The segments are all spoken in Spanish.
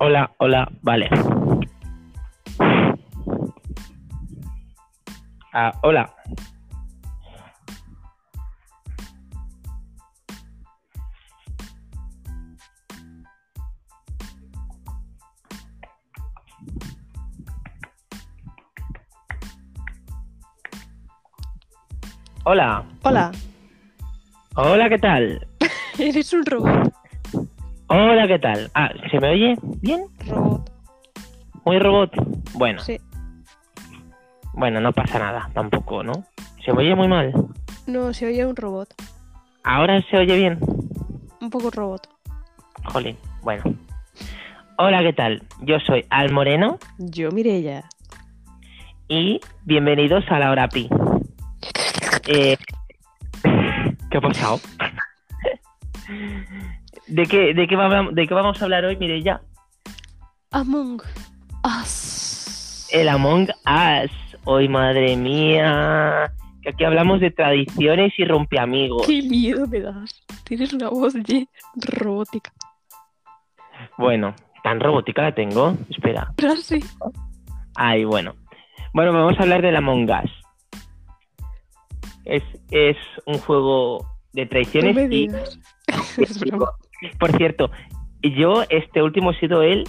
Hola, hola, vale. Ah, hola. Hola. Hola, Hola, ¿qué tal? eres un robot. Hola, ¿qué tal? Ah, ¿se me oye bien? Robot, Muy robot. Bueno, sí. bueno, no pasa nada, tampoco, ¿no? Se me oye muy mal. No, se oye un robot. Ahora se oye bien. Un poco robot. Jolín, bueno. Hola, ¿qué tal? Yo soy Al Moreno Yo, Mirella. y bienvenidos a la hora pi. Eh, ¿Qué ha pasado? ¿De qué, de, qué va- ¿De qué vamos a hablar hoy, Mireya? Among Us. El Among Us. Hoy, madre mía. Que aquí hablamos de tradiciones y rompeamigos. Qué miedo me das. Tienes una voz de robótica. Bueno, tan robótica la tengo. Espera. Frase. Ay, bueno. Bueno, vamos a hablar del Among Us. Es, es un juego de No tradiciones me digas. por cierto, yo este último he sido el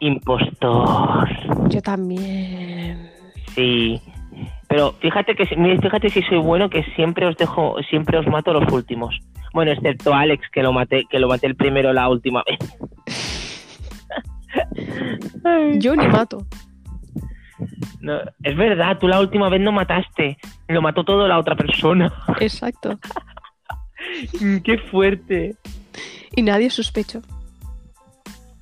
impostor. Yo también. Sí. Pero fíjate que fíjate si soy bueno que siempre os dejo, siempre os mato los últimos. Bueno, excepto a Alex que lo maté, que lo maté el primero la última vez. Yo ni mato. No, es verdad, tú la última vez no mataste, lo mató todo la otra persona. Exacto. Mm, Qué fuerte. Y nadie sospecho.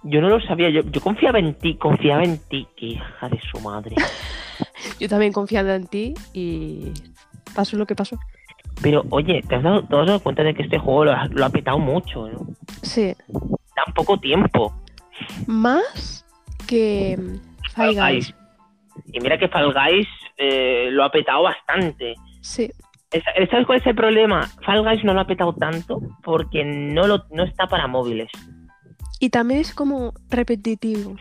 Yo no lo sabía, yo, yo confiaba en ti, confiaba en ti, qué hija de su madre. Yo también confiaba en ti y pasó lo que pasó. Pero oye, ¿te has dado, te has dado cuenta de que este juego lo ha, lo ha petado mucho, ¿no? Sí. Tan poco tiempo. Más que mm, Fall Guys. Y mira que Fall Guys eh, lo ha petado bastante. Sí. Es- ¿Sabes cuál es el problema? Fall Guys no lo ha petado tanto porque no, lo, no está para móviles. Y también es como repetitivo.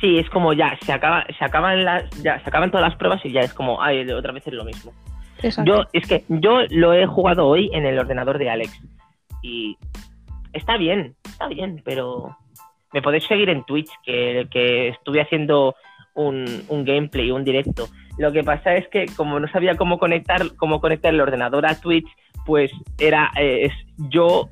Sí, es como ya, se acaba, se acaban las, ya, se acaban todas las pruebas y ya es como, ay, otra vez es lo mismo. Exacto. Yo, es que yo lo he jugado hoy en el ordenador de Alex. Y está bien, está bien, pero me podéis seguir en Twitch, que, que estuve haciendo un, un gameplay, un directo. Lo que pasa es que como no sabía cómo conectar, cómo conectar el ordenador a Twitch, pues era eh, es yo,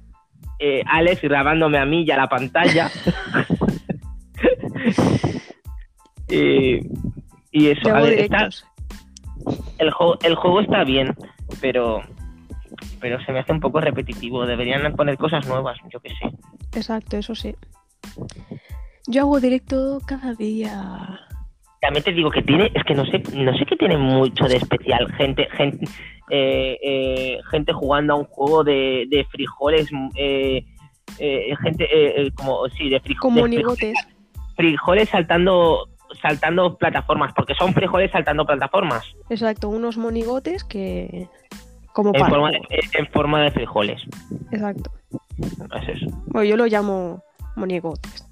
eh, Alex, grabándome a mí y a la pantalla. y, y eso, a ver, está, el, juego, el juego está bien, pero pero se me hace un poco repetitivo. Deberían poner cosas nuevas, yo qué sé. Exacto, eso sí. Yo hago directo cada día. También te digo que tiene, es que no sé, no sé qué tiene mucho de especial. Gente, gente, eh, eh, gente jugando a un juego de, de frijoles, eh, eh, gente eh, como sí, de, frijo- Como de frijo- monigotes. frijoles saltando saltando plataformas, porque son frijoles saltando plataformas Exacto, unos monigotes que. Como en forma, de, en forma de frijoles. Exacto. Es eso. Bueno, yo lo llamo monigotes.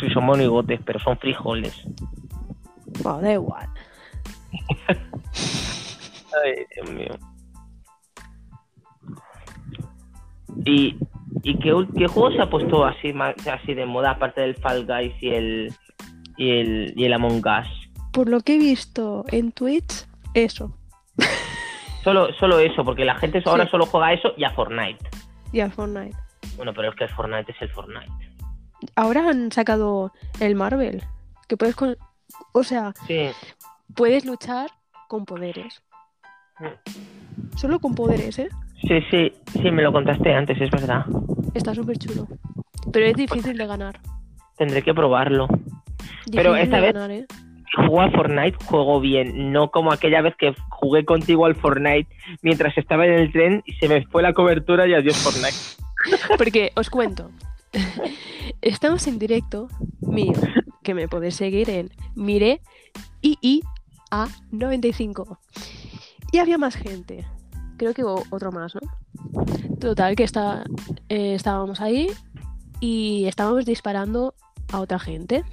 Sí, son monigotes, pero son frijoles. Bueno, da igual. Ay, Dios mío. ¿Y, y qué, qué juego se ha puesto así, ma- así de moda, aparte del Fall Guys y el, y el, y el Among Us? Por lo que he visto en Twitch, eso. Solo, solo eso, porque la gente ahora Sí. solo juega eso y a Fortnite. Y al Fortnite. Bueno, pero es que el Fortnite es el Fortnite. Ahora han sacado el Marvel. Que puedes. con- O sea, Sí, puedes luchar con poderes. Solo con poderes, ¿eh? sí, sí, sí, me lo contaste antes, es verdad. Está súper chulo. Pero es difícil de ganar. Tendré que probarlo. Pero Difícil esta de vez- ganar, ¿eh? juego a Fortnite, juego bien, no como aquella vez que jugué contigo al Fortnite mientras estaba en el tren y se me fue la cobertura y adiós Fortnite. Porque os cuento. Estamos en directo mío, que me podéis seguir en Mire a 95 Y había más gente. Creo que hubo otro más, ¿no? Total, que está, eh, estábamos ahí y estábamos disparando a otra gente.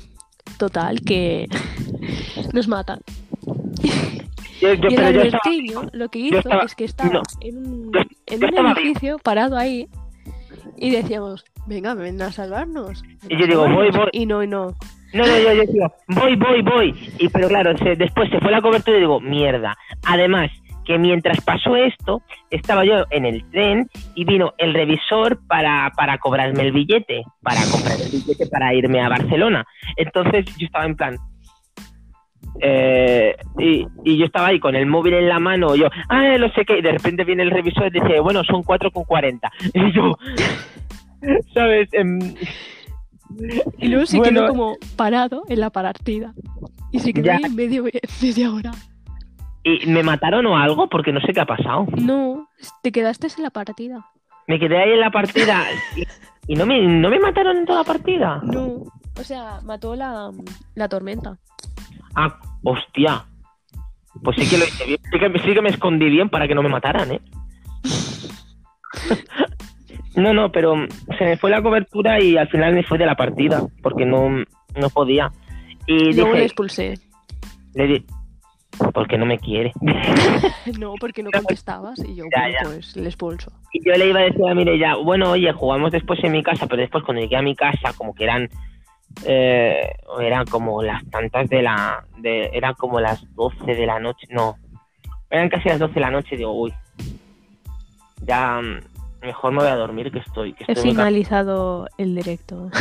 Total, que nos matan. Yo, yo- y el estaba- Albertiño lo que hizo estaba- es que estaba no. en un, Yo- en un edificio parado ahí y decíamos, venga, ven a salvarnos. ven Y yo digo, voy, salvarnos". voy. Y no, y no. No, no, yo, yo voy, voy, voy. Y pero claro, después se fue la cobertura y digo, mierda. Además, que mientras pasó esto, estaba yo en el tren y vino el revisor para, para cobrarme el billete, para comprar el billete para irme a Barcelona. Entonces yo estaba en plan... eh, y, y yo estaba ahí con el móvil en la mano, yo, ah, no sé qué, y de repente viene el revisor y dice, bueno, son 4,40. Y yo, ¿sabes? Em, Y luego se Bueno. quedó como parado en la partida. Y se quedó Ya. ahí medio, media hora. ¿Y me mataron o algo? Porque no sé qué ha pasado. No, te quedaste en la partida. Me quedé ahí en la partida y, y no, me, no me mataron en toda la partida. No. O sea, mató la, la tormenta. Ah, hostia. Pues sí que lo hice bien. Sí que, sí que me escondí bien para que no me mataran, ¿eh? No, no, pero se me fue la cobertura y al final me fue de la partida porque no, no podía. Y Luego le expulsé. le di, porque no me quiere. No, porque no contestabas. Y yo, Ya, bueno, ya. pues le expulso. Y yo le iba a decir a Mireia, bueno, oye, jugamos después en mi casa, pero después cuando llegué a mi casa, como que eran, eh, eran como las tantas de la, de, eran como las 12 de la noche, no, eran casi las 12 de la noche, digo, uy, ya, mm, mejor me voy a dormir que estoy, que He estoy finalizado el directo.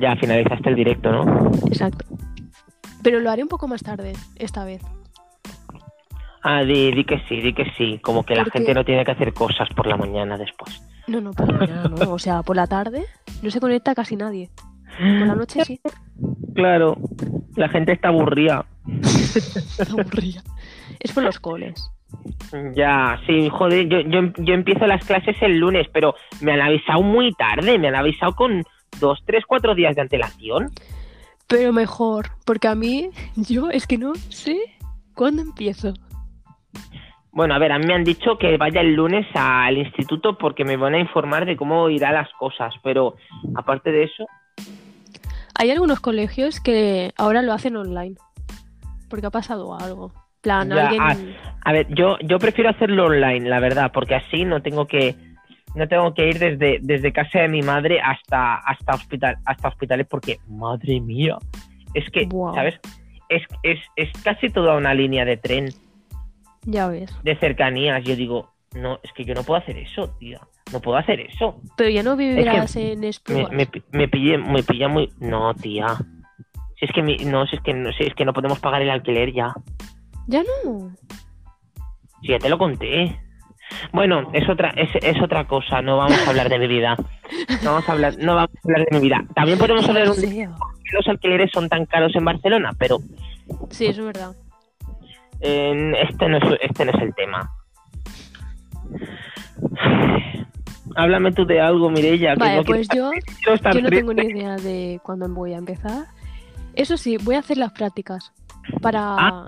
Ya finalizaste el directo, ¿no? Exacto. Pero lo haré un poco más tarde, esta vez. Ah, di, di que sí, di que sí, como que la gente no tiene que hacer cosas por la mañana después. No, no, por la mañana no. O sea, por la tarde no se conecta casi nadie. Por la noche sí. Claro, la gente está aburrida. Aburrida. Es por los coles. Ya, sí, joder, yo, yo, yo empiezo las clases el lunes, pero me han avisado muy tarde, me han avisado con dos, tres, cuatro días de antelación. Pero mejor, porque a mí, yo es que no sé cuándo empiezo. Bueno, a ver, a mí me han dicho que vaya el lunes al instituto porque me van a informar de cómo irán las cosas, pero aparte de eso, Hay algunos colegios que ahora lo hacen online. Porque ha pasado algo. Plan, Ya, alguien. ah, a ver, yo, yo prefiero hacerlo online, la verdad, porque así no tengo que no tengo que ir desde, desde casa de mi madre hasta hasta hospital hasta hospitales porque madre mía es que sabes es, es, es casi toda una línea de tren Ya ves. de cercanías yo digo no es que yo no puedo hacer eso tía no puedo hacer eso Pero ya no vivirás en me, Esplugas. me, me pillé me pilla muy no tía si es que mi- no si es que no si es que no podemos pagar el alquiler ya Ya no. Si ya te lo conté. Bueno, es otra, es, es otra cosa, no vamos a hablar de mi vida. No vamos a hablar, no vamos a hablar de mi vida. También podemos hablar un día Sí, de que los alquileres son tan caros en Barcelona, pero Sí, eso es verdad. eh, este, no es, este no es el tema. Háblame tú de algo, que Vale, no pues yo, estar yo no tengo ni idea de cuándo voy a empezar. Eso sí, voy a hacer las prácticas para Ah.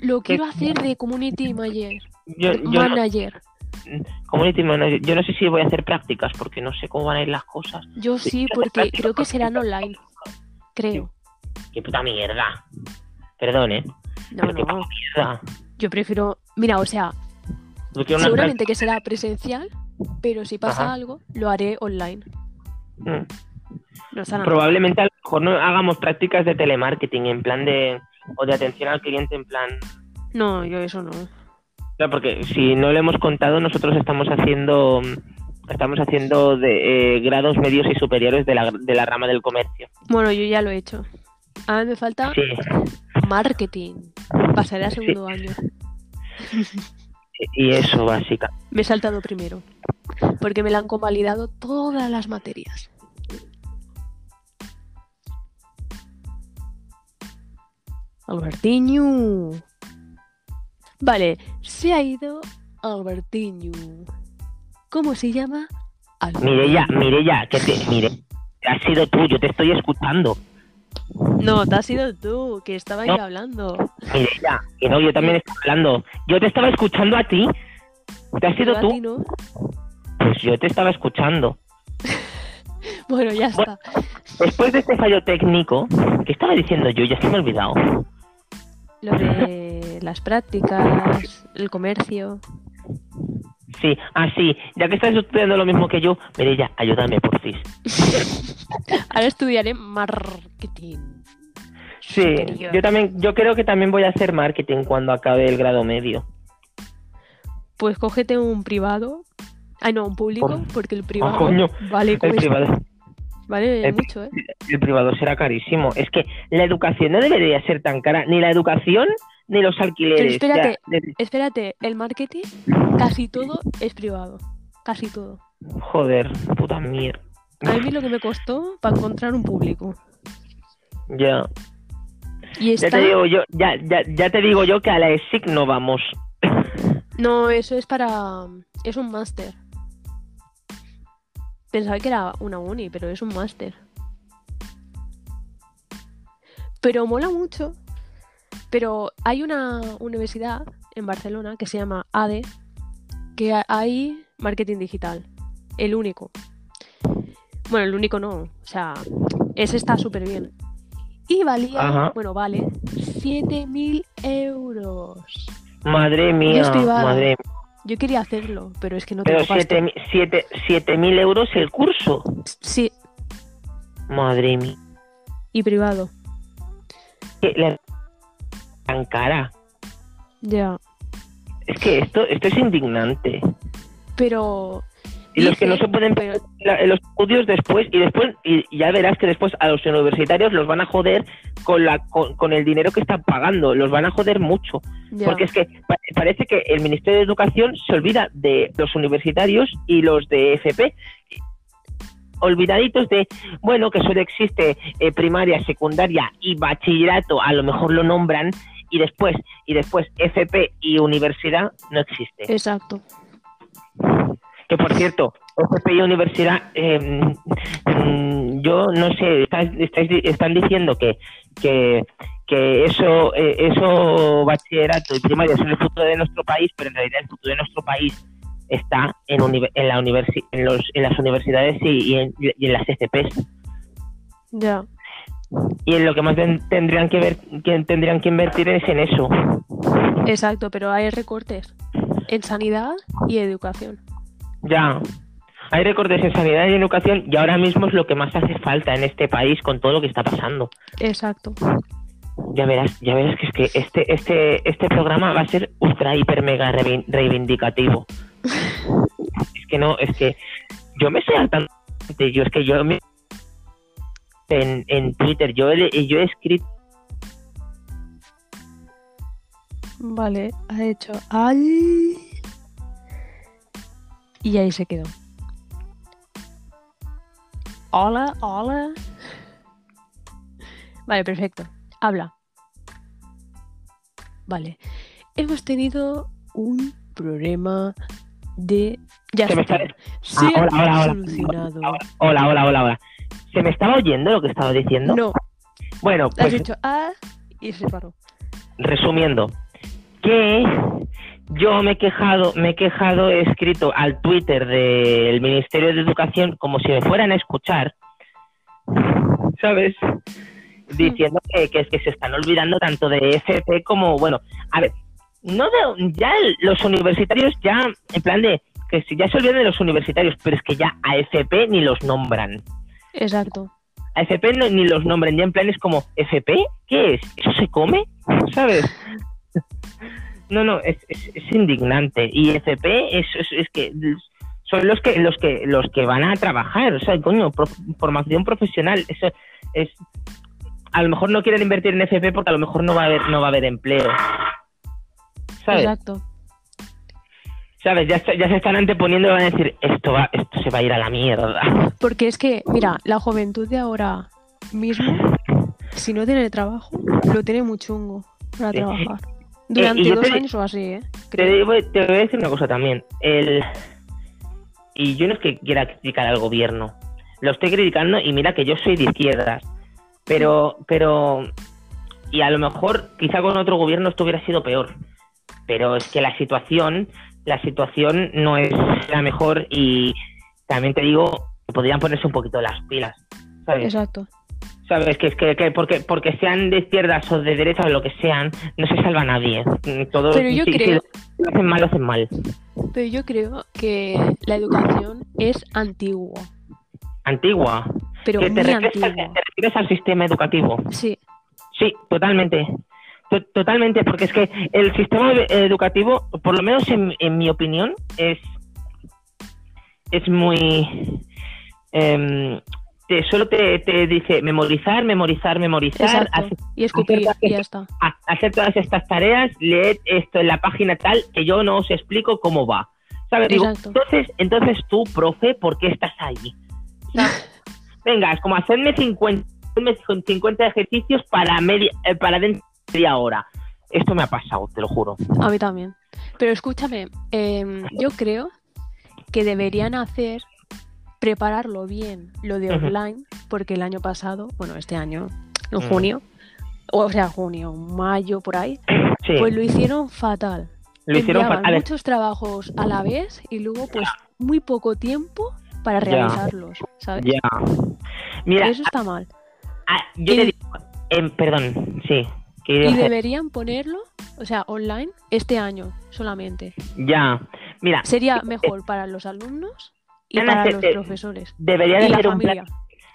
lo quiero hacer de community manager. Yo, yo no- manager. community manager, yo no sé si voy a hacer prácticas porque no sé cómo van a ir las cosas. Yo sí, porque creo que serán online. Creo. Qué puta mierda. Perdón, ¿eh? No, Pero qué puta no. mierda. Yo prefiero. Mira, o sea, seguramente que será presencial, pero si pasa Ajá. algo, lo haré online. Mm. No. Probablemente a lo mejor no hagamos prácticas de telemarketing en plan de o de atención al cliente en plan No, yo eso no. Claro, porque si no lo hemos contado nosotros estamos haciendo estamos haciendo de eh, grados medios y superiores de la, de la rama del comercio Bueno, yo ya lo he hecho. Ahora me falta sí marketing. Pasaré a segundo año. y eso básica Me he saltado primero. Porque me la han convalidado todas las materias. Albertiño. Vale, se ha ido Albertiño. ¿Cómo se llama? Mireya Mireya que te mire has sido tú yo te estoy escuchando No, te has sido tú, que estaba ahí No. hablando. Mireya que no yo también estoy hablando yo te estaba escuchando a ti te has sido tú no. pues yo te estaba escuchando Bueno, ya Bueno. está. Después de este fallo técnico, ¿qué estaba diciendo yo? Ya se me ha olvidado. Lo de las prácticas, el comercio. Sí, ah, sí, ya que estás estudiando lo mismo que yo, Mirella, ayúdame, por fin. Ahora estudiaré marketing. Sí, superior. yo también, yo creo que también voy a hacer marketing cuando acabe el grado medio. Pues cógete un privado. Ay, no, un público, Por- porque el privado coño, vale, El privado, vale el- mucho, ¿eh? el privado será carísimo. Es que la educación no debería ser tan cara, ni la educación ni los alquileres. Pero espérate. Ya, Espérate, el marketing, casi todo es privado. Casi todo. joder, puta mierda. A mí lo que me costó para encontrar un público. Ya, Y ya te digo yo, ya, ya, ya te digo yo que a la ESIC no vamos. No, eso es para... Es un máster. Pensaba que era una uni, pero es un máster. Pero mola mucho. Pero hay una universidad en Barcelona que se llama ADE, que ha- hay marketing digital. El único. Bueno, el único no. O sea, ese está súper bien. Y valía, Ajá. bueno, vale 7.000 euros. Madre mía, madre mía. Yo quería hacerlo, pero es que no Pero tengo siete mil euros el curso. Sí, Madre mía. y privado. La- tan cara. Ya. Es que esto, esto es indignante. Pero. Y los que no se pueden la- los estudios después y después y ya verás que después a los universitarios los van a joder con la con, con el dinero que están pagando los van a joder mucho ya. porque es que pa- parece que el Ministerio de Educación se olvida de los universitarios y los de FP olvidaditos de bueno que solo existe eh, primaria secundaria y bachillerato a lo mejor lo nombran y después y después FP y universidad no existe Exacto. Que por cierto, FP y universidad, eh, mm, yo no sé, estáis- estáis di- están diciendo que, que, que eso, eh, eso bachillerato y primaria son el futuro de nuestro país, pero en realidad el futuro de nuestro país está en, en, la universi- en, los, en las universidades y, y en, y en las FPs. Ya. Y en lo que más ten- tendrían que ver, que tendrían que invertir es en eso. Exacto, pero hay recortes en sanidad y educación. Ya. Hay recortes en sanidad y educación y ahora mismo es lo que más hace falta en este país con todo lo que está pasando. Exacto. Ya verás, ya verás que es que este, este, este programa va a ser ultra hiper mega reivin- reivindicativo. es que no, es que yo me estoy hartando yo, es que yo me en, en Twitter, yo he, yo he escrito Vale, ha hecho al. Y ahí se quedó. Hola, hola. Vale, perfecto. Habla. Vale. Hemos tenido un problema de. Ya Se me está. Se Ah, hola, hola, hola. solucionado. Hola, hola, hola, hola. ¿Se me estaba oyendo lo que estaba diciendo? No, Bueno, has pues dicho ah y se paró. resumiendo, que yo me he quejado, me he quejado, he escrito al Twitter del Ministerio de Educación como si me fueran a escuchar, ¿sabes? Diciendo que, que es que se están olvidando tanto de FP como, bueno, a ver, no de, ya los universitarios ya, en plan de, que si ya se olvidan de los universitarios, pero es que ya a FP ni los nombran. Exacto. A FP no- ni los nombran, ya en plan es como, ¿FP? ¿Qué es? ¿Eso se come? ¿Sabes? No, no, es, es, es indignante. Y FP es, es, es que son los que los que los que van a trabajar, o sea, coño, pro- formación profesional, eso es a lo mejor no quieren invertir en FP porque a lo mejor no va a haber no va a haber empleo. ¿Sabes? Exacto. ¿Sabes? Ya, se están anteponiendo y van a decir, esto va esto se va a ir a la mierda. Porque es que, mira, la juventud de ahora mismo, si no tiene trabajo, lo tiene muy chungo para trabajar. Durante y yo dos te- años o así, ¿eh? Te, digo- te voy a decir una cosa también. El... Y yo no es que quiera criticar al gobierno. Lo estoy criticando y mira que yo soy de izquierdas. Pero, pero... Y a lo mejor quizá con otro gobierno esto hubiera sido peor. Pero es que la situación, la situación no es la mejor y también te digo podrían ponerse un poquito las pilas, ¿sabes? Exacto. ¿Sabes? Que es que, que porque, porque sean de izquierdas o de derecha o lo que sean, no se salva nadie. Mm, Todo, Pero yo si- si creo- lo hacen mal, lo hacen mal. Pero yo creo que la educación es antigua. Antigua. Pero ¿Que te, refieres, al- antigua. te refieres al sistema educativo? Sí, Sí, totalmente. To- Totalmente, porque es que el sistema educativo, por lo menos en, en mi opinión, es, es muy... em, te, solo te, te dice memorizar, memorizar, memorizar, hacer, Y escupir, hacer- y ya está. hacer todas estas tareas, leed esto en la página tal, que yo no os explico cómo va. ¿Sabes? Digo, entonces, entonces tú, profe, ¿por qué estás ahí? ¿Sabes? Venga, es como hacerme 50, hacerme 50 ejercicios para media, eh, para dentro de media hora. Esto me ha pasado, te lo juro. A mí también. Pero escúchame, em, yo creo que deberían hacer, prepararlo bien, lo de online, porque el año pasado, bueno, este año, en Mm. junio, o sea, junio, mayo, por ahí, Sí, pues lo hicieron fatal. lo hicieron Enviaban fatal. muchos trabajos a la vez y luego, pues, muy poco tiempo para Ya. realizarlos, ¿sabes? Ya. Mira, Eso está mal. ah, yo y- le digo, em, perdón, sí. Y a hacer- deberían ponerlo, o sea, online, este año solamente. Ya, mira, Sería mejor para los alumnos y Van a para hacer- los profesores. deberían Y la hacer un plan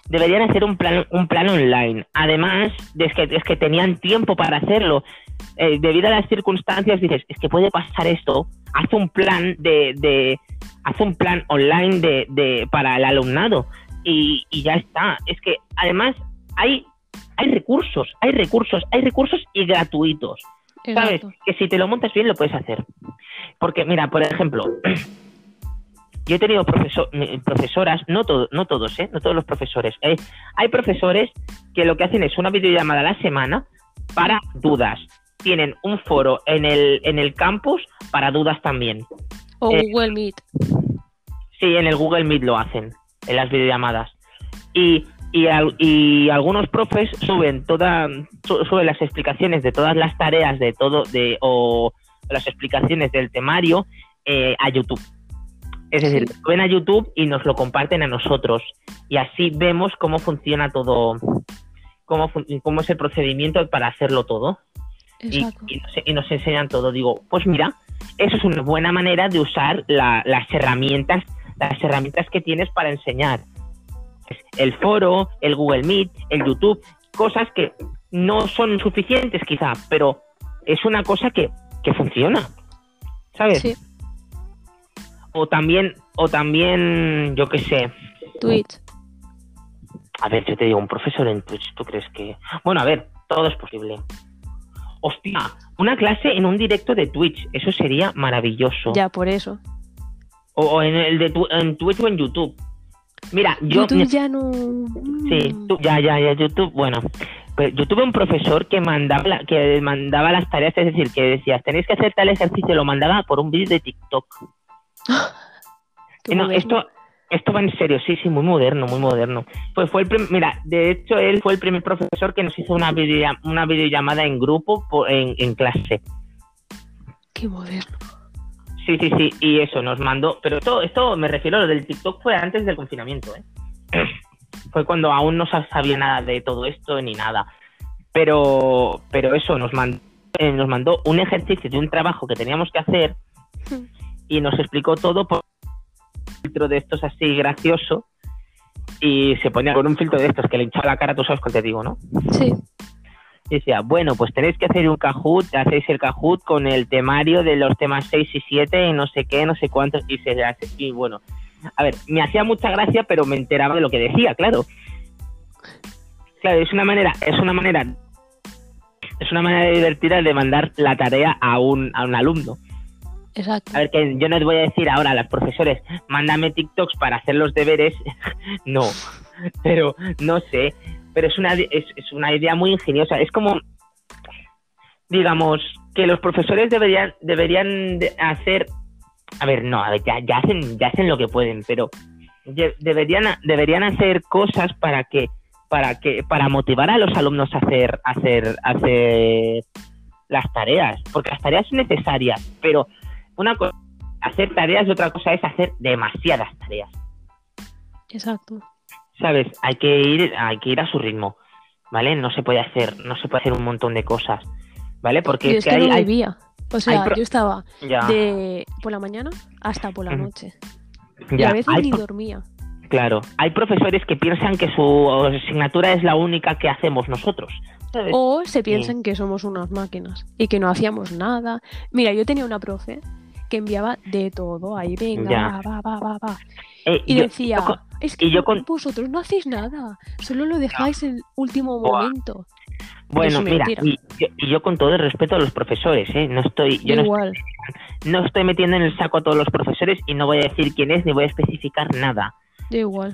deberían hacer un plan un plan online. Además de es que es que tenían tiempo para hacerlo. Eh, debido a las circunstancias dices es que puede pasar esto haz un plan de, de haz un plan online de, de para el alumnado y, y ya está. Es que además hay hay recursos hay recursos hay recursos y gratuitos. Sabes que si te lo montas bien lo puedes hacer. Porque mira por ejemplo yo he tenido profesor- profesoras no todo, no todos eh no todos los profesores eh. hay profesores que lo que hacen es una videollamada a la semana para dudas tienen un foro en el en el campus para dudas también O eh, Google Meet. Sí, en el Google Meet lo hacen, en las videollamadas. Y, y, al- y algunos profes suben toda, su- suben las explicaciones de todas las tareas de todo, de, o las explicaciones del temario eh, a YouTube. Es decir, Sí. suben a YouTube y nos lo comparten a nosotros. Y así vemos cómo funciona todo, cómo, fun- cómo es el procedimiento para hacerlo todo y, y nos, y nos enseñan todo. Digo, pues mira, eso es una buena manera de usar la- las herramientas, las herramientas que tienes para enseñar. El foro, el Google Meet, el YouTube, cosas que no son suficientes quizá, pero es una cosa que, que funciona. ¿Sabes? Sí, O también, o también, yo qué sé, Twitch. A ver, yo te digo, un profesor en Twitch, ¿tú crees que...? Bueno, a ver, todo es posible. Hostia, una clase en un directo de Twitch, eso sería maravilloso. Ya, por eso. O, o en el de tu- en Twitch o en YouTube. Mira, yo... YouTube ya no. Sí, tú- ya, ya, ya, YouTube, bueno. Pues yo tuve un profesor que mandaba, la- que mandaba las tareas, es decir, que decía, tenéis que hacer tal ejercicio, lo mandaba por un vídeo de TikTok. Qué No, moderno. esto, esto va en serio, sí, sí, muy moderno, muy moderno. Pues fue el prim- mira, de hecho él fue el primer profesor que nos hizo una videollam- una videollamada en grupo po- en, en clase. Qué moderno. Sí, sí, sí, y eso nos mandó, pero esto, esto me refiero a lo del TikTok fue antes del confinamiento, ¿eh? fue cuando aún no sa- sabía nada de todo esto ni nada. Pero, pero eso nos mandó, eh, nos mandó un ejercicio de un trabajo que teníamos que hacer y nos explicó todo por un filtro de estos así gracioso y se ponía con un filtro de estos que le hinchaba la cara, tú sabes cuál te digo, ¿no? Sí. Y decía, bueno, pues tenéis que hacer un Kahoot, hacéis el Kahoot con el temario de los temas 6 y 7 y no sé qué, no sé cuántos, y se hace, y bueno, a ver, me hacía mucha gracia, pero me enteraba de lo que decía, claro. Claro, es una manera, es una manera, es una manera divertida de mandar la tarea a un, a un alumno. A ver, que yo no os voy a decir ahora a los profesores, mándame TikToks para hacer los deberes. no, pero no sé. Pero es una, es, una idea muy ingeniosa. Es como, digamos, que los profesores deberían, deberían de hacer. A ver, no, a ver, ya, ya, hacen, ya hacen lo que pueden, pero de- deberían, deberían hacer cosas para que, para que, para motivar a los alumnos a hacer, hacer, hacer las tareas, porque las tareas son necesarias, pero una cosa hacer tareas y otra cosa es hacer demasiadas tareas. Exacto. ¿Sabes? Hay que ir, hay que ir a su ritmo, ¿vale? No se puede hacer, no se puede hacer un montón de cosas, ¿vale? Porque Yo es que que hay, no hay- vivía. O sea, pro- yo estaba ya, de por la mañana hasta por la noche. Y ya, a veces hay ni dormía. claro, hay profesores que piensan que su asignatura es la única que hacemos nosotros, ¿sabes? O se piensan que somos unas máquinas y que no hacíamos nada. Mira, yo tenía una profe que enviaba de todo. Ahí, venga, Ya. va, va, va, va. Eh, Y yo- decía, yo con- es que y yo vo- con- vosotros no hacéis nada, solo lo dejáis en último Buah. momento. bueno, mira, y yo, y yo con todo el respeto a los profesores, ¿eh? No estoy, yo no Igual, no estoy metiendo en el saco a todos los profesores y no voy a decir quién es ni voy a especificar nada. da igual.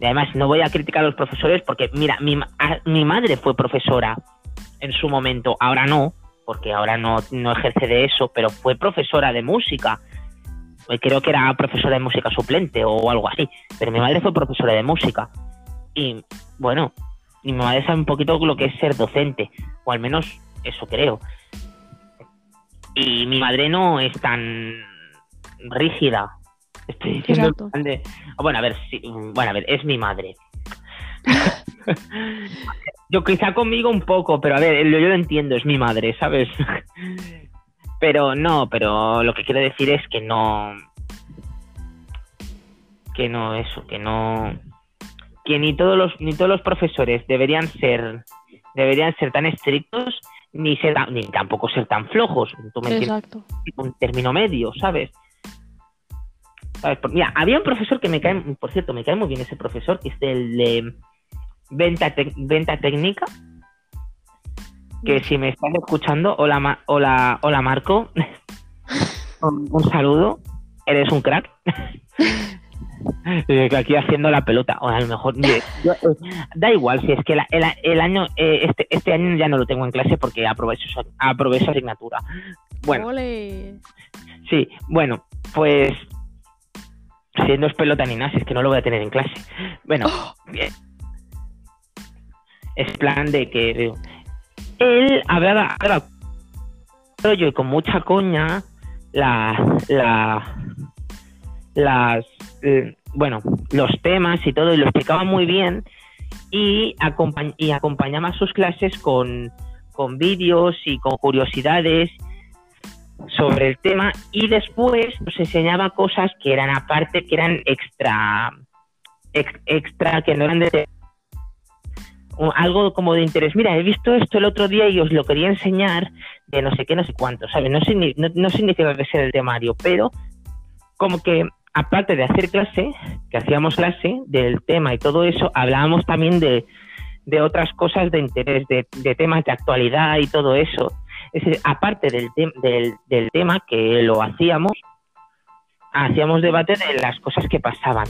Y además, no voy a criticar a los profesores porque, mira, mi, a- mi madre fue profesora en su momento, ahora no, porque ahora no, no ejerce de eso, pero fue profesora de música. Eh, Creo que era profesora de música suplente o algo así, pero mi madre fue profesora de música. Y bueno, y mi madre sabe un poquito lo que es ser docente, o al menos eso creo. Y mi madre no es tan rígida. Estoy diciendo Bueno, a ver, sí, bueno, a ver, es mi madre. yo quizá conmigo un poco, pero a ver, yo lo entiendo, es mi madre, ¿sabes? pero no, pero lo que quiero decir es que no... Que no, eso, que no... Que ni todos los, ni todos los profesores deberían ser deberían ser tan estrictos ni ser ni tampoco ser tan flojos. ¿Tú me entiendes? Exacto. un término medio, ¿sabes? ¿Sabes? Mira, había un profesor que me cae, por cierto, me cae muy bien ese profesor, que es el de venta, técnica, que si me estás escuchando, hola, Ma- hola, hola Marco, un, un saludo, eres un crack. Aquí haciendo la pelota, o a lo mejor yo, eh, da igual si es que la- el, el año eh, este, este año ya no lo tengo en clase porque aprobé su, aprobé su asignatura. Bueno, Ole. Sí, bueno, pues si no es pelota ni nada, si es que no lo voy a tener en clase. Bueno, bien. Es plan de que él hablaba, hablaba rollo y con mucha coña la, la, las, eh, bueno, los temas y todo, y lo explicaba muy bien y, acompañ- y acompañaba sus clases con, con vídeos y con curiosidades sobre el tema y después nos enseñaba cosas que eran aparte, que eran extra, ex- extra, que no eran de algo como de interés. Mira, he visto esto el otro día y os lo quería enseñar de no sé qué, no sé cuánto, ¿sabes? No, signi- no, no significa que sea el temario, pero como que aparte de hacer clase, que hacíamos clase del tema y todo eso, hablábamos también de, de otras cosas de interés, de, de temas de actualidad y todo eso. Es decir, aparte del, tem- del, del tema que lo hacíamos, hacíamos debate de las cosas que pasaban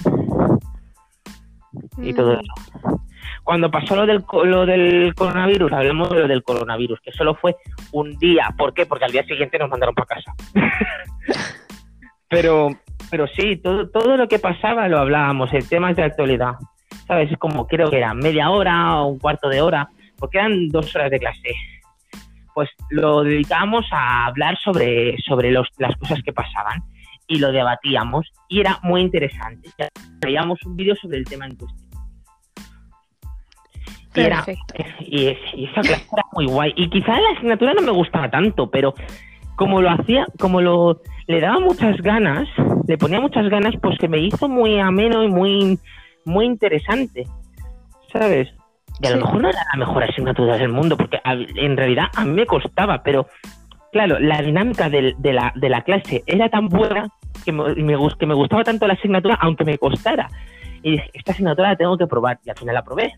y todo Mm, eso. Cuando pasó lo del, lo del coronavirus, hablamos de lo del coronavirus, que solo fue un día. ¿Por qué? Porque al día siguiente nos mandaron para casa. pero, pero sí, todo, todo lo que pasaba lo hablábamos, el tema es de actualidad. ¿Sabes? Es como creo que era media hora o un cuarto de hora, porque eran dos horas de clase. Pues lo dedicábamos a hablar sobre, sobre los, las cosas que pasaban y lo debatíamos y era muy interesante. Veíamos un vídeo sobre el tema en cuestión. Y, era- Perfecto. y, es- y esa clase era muy guay. Y quizá la asignatura no me gustaba tanto, pero como lo hacía, como lo le daba muchas ganas, le ponía muchas ganas, pues se me hizo muy ameno y muy, muy interesante. ¿Sabes? Y a lo mejor no era la mejor asignatura del mundo, porque a- en realidad a mí me costaba, pero claro, la dinámica del- de, la, de la clase era tan buena que me, me gus- que me gustaba tanto la asignatura, aunque me costara. Y dije, esta asignatura la tengo que probar, y al final la probé.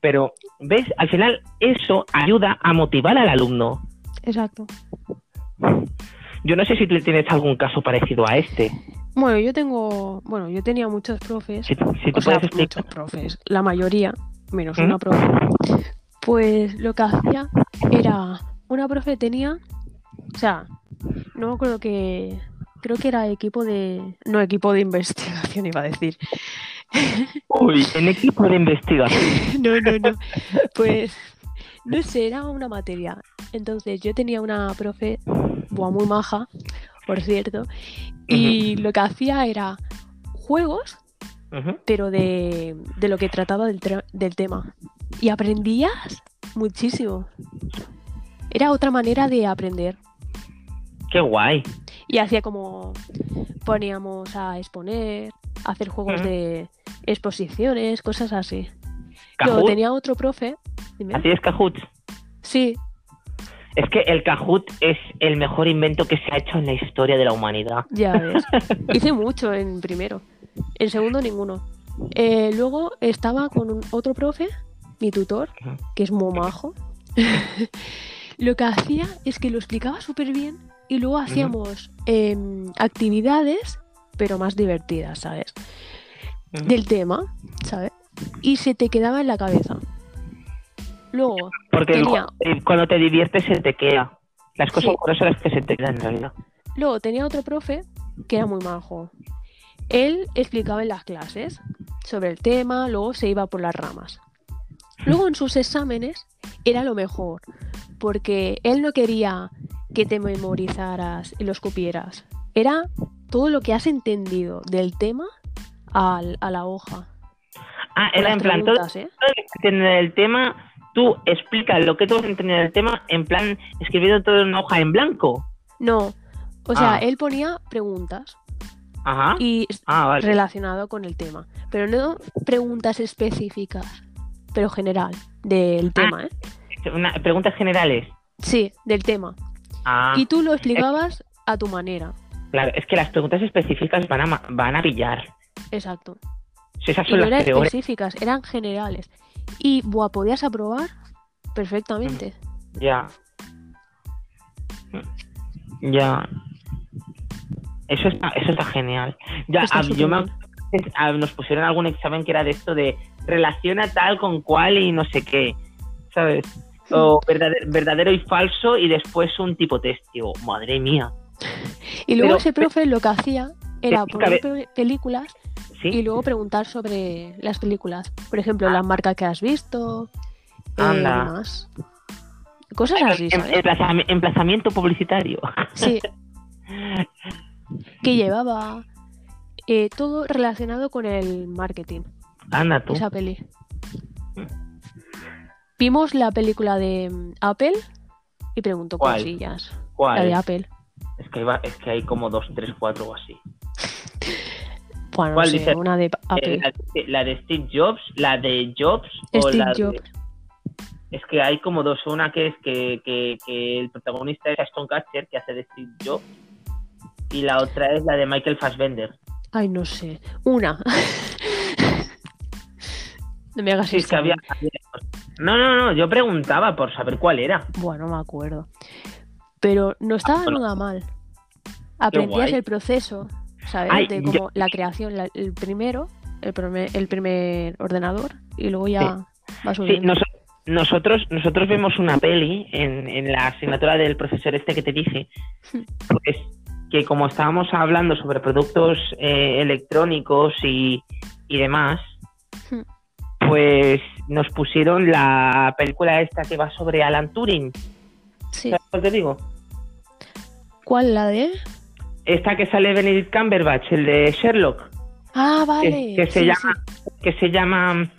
Pero, ¿ves? Al final eso ayuda a motivar al alumno. Exacto. Yo no sé si tú tienes algún caso parecido a este. Bueno, yo tengo, bueno, yo tenía muchos profes, Si, si tú o sea, puedes explicar. muchos profes, la mayoría, menos ¿Mm? una profe. Pues lo que hacía era, una profe tenía, o sea, no me acuerdo que, creo que era equipo de, no equipo de investigación iba a decir. Uy, en equipo de investigación. No, no, no. Pues, no sé, era una materia. Entonces yo tenía una profe, buah, muy maja, por cierto, y lo que hacía era juegos pero de, de lo que trataba del, del tema. Y aprendías muchísimo. Era otra manera de aprender. Qué guay. Y hacía como poníamos a exponer, hacer juegos de exposiciones, cosas así. Kahoot. tenía otro profe. dime. ¿Así es Kahoot? Sí, Es que el Kahoot es el mejor invento que se ha hecho en la historia de la humanidad. ya ves. Hice mucho en primero. En segundo ninguno. Eh, luego estaba con un- otro profe, mi tutor, que es muy majo. lo que hacía es que lo explicaba súper bien y luego hacíamos em, actividades, pero más divertidas, ¿sabes? Del tema, ¿sabes? Y se te quedaba en la cabeza. Luego, Porque tenía- cu- cuando te diviertes se te queda. Las cosas Sí. son las que se te quedan en realidad. luego tenía otro profe que era muy majo. Él explicaba en las clases sobre el tema, luego se iba por las ramas. Luego en sus exámenes era lo mejor, porque él no quería que te memorizaras y lo escupieras. Era todo lo que has entendido del tema al- a la hoja. Ah, era en plan, todo ¿eh? todo lo que has entendido del tema, tú explicas lo que tú has entendido del tema, en plan, escribiendo todo en una hoja en blanco. No, o sea, Ah. él ponía preguntas Ajá. y Ah, vale. relacionado con el tema, pero no preguntas específicas, pero general del tema, ¿eh? Una- preguntas generales. Sí, del tema. Ah, Y tú lo explicabas a tu manera. Claro, es que las preguntas específicas van a, van a pillar. Exacto. Si esas Y son no las eran peores. específicas, eran generales. Y buah, podías aprobar perfectamente. Ya. Ya. Eso está, eso está genial. Ya, Está yo me, ah, nos pusieron algún examen que era de esto de relaciona tal con cual y no sé qué, ¿sabes? O verdadero, verdadero y falso y después un tipo test. Digo, madre mía. Y luego pero- ese profe lo que hacía era poner pe- películas ¿Sí? y luego preguntar sobre las películas. Por ejemplo, las marcas que has visto. eh. Cosas así, ¿sabes? emplazami- emplazamiento publicitario. Sí. que llevaba eh, todo relacionado con el marketing, Anda tú. esa peli. Vimos la película de mm, Apple y preguntó ¿Cuál? cosillas. La ¿Cuál? de Apple. Es que, iba- es que hay como dos, tres, cuatro o así. Bueno, no ¿Cuál dice? una de Eh, Apple. de- la de Steve Jobs, la de Jobs o la de-. Es que hay como dos. Una que es que, que, que el protagonista es Aston Catcher, que hace de Steve Jobs. Y la otra es la de Michael Fassbender. Ay, no sé. Una. no me hagas Sí, es esto. que había... había- No, no, no. Yo preguntaba por saber cuál era. Bueno, no me acuerdo. Pero no estaba bueno. nada mal. Aprendías el proceso, ¿sabes? Ay, de yo- como la creación, la- el primero, el primer, el primer ordenador, y luego ya va Sí, subiendo. nos- nosotros, nosotros vemos una peli en, en la asignatura del profesor este que te dije. Pues que como estábamos hablando sobre productos eh, electrónicos y, y demás, Hmm. pues nos pusieron la película esta que va sobre Alan Turing. Sí. ¿Sabes lo que digo? ¿Cuál la de? Esta que sale Benedict Cumberbatch, el de Sherlock, Ah, vale. que se sí, llama- sí. que se llama...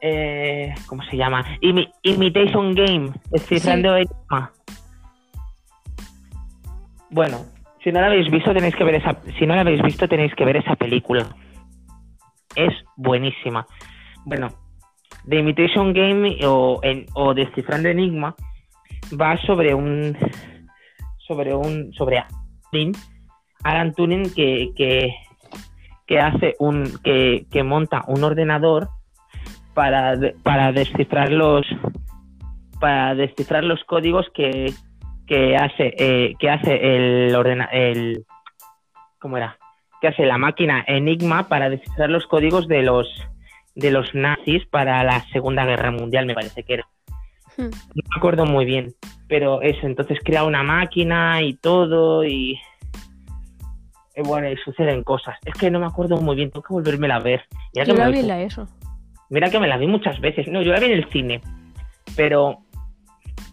eh, ¿Cómo se llama? Imi- Imitation Game, descifrando enigma. Bueno, si no la habéis visto tenéis que ver esa, si no la habéis visto tenéis que ver esa película. Es buenísima. Bueno, The Imitation Game o, en- o Descifrando Enigma va sobre un sobre un sobre Alan Turing, que, que, que hace un que, que monta un ordenador para, para descifrar los para descifrar los códigos que, que hace eh, que hace el ordena el cómo era que hace la máquina Enigma para descifrar los códigos de los de los nazis para la Segunda Guerra Mundial me parece que era Hmm. no me acuerdo muy bien, pero eso, entonces crea una máquina y todo y... y bueno, y suceden cosas. Es que no me acuerdo muy bien, tengo que volvérmela a ver. Mira que, Yo me la vi la ESO. mira que me la vi muchas veces. No, yo la vi en el cine, pero...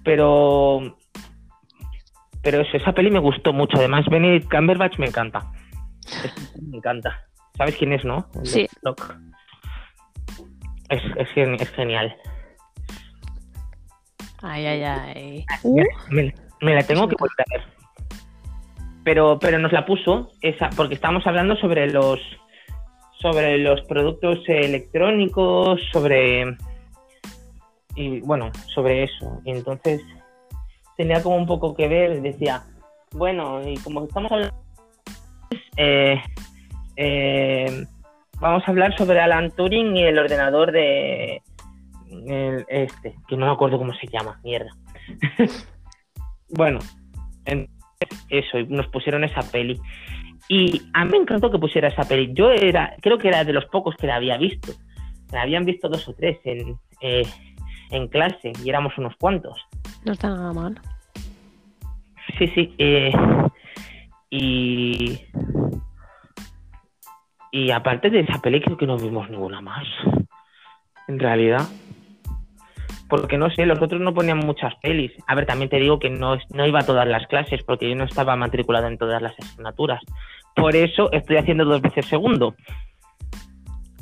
Pero... Pero eso, esa peli me gustó mucho. Además, Benedict Cumberbatch me encanta. Es- Me encanta. ¿Sabes quién es, no? Sí. Es, es, es genial. Ay, ay, ay. Uh, Me, me la tengo que ver. Pero, pero nos la puso esa, porque estábamos hablando sobre los sobre los productos electrónicos, sobre y bueno, sobre eso. Y entonces tenía como un poco que ver, decía, bueno, y como estamos hablando eh, eh, vamos a hablar sobre Alan Turing y el ordenador de el- este, que no me acuerdo cómo se llama, mierda. bueno, eso, y nos pusieron esa peli. Y a mí me encantó que pusiera esa peli. Yo era, creo que era de los pocos que la había visto. La habían visto dos o tres en, eh, en clase y éramos unos cuantos. no está nada mal. Sí, sí. eh, y. Y aparte de esa peli, creo que no vimos ninguna más. En realidad. Porque no sé, los otros no ponían muchas pelis. A ver, también te digo que no, no iba a todas las clases porque yo no estaba matriculado en todas las asignaturas. Por eso estoy haciendo dos veces segundo.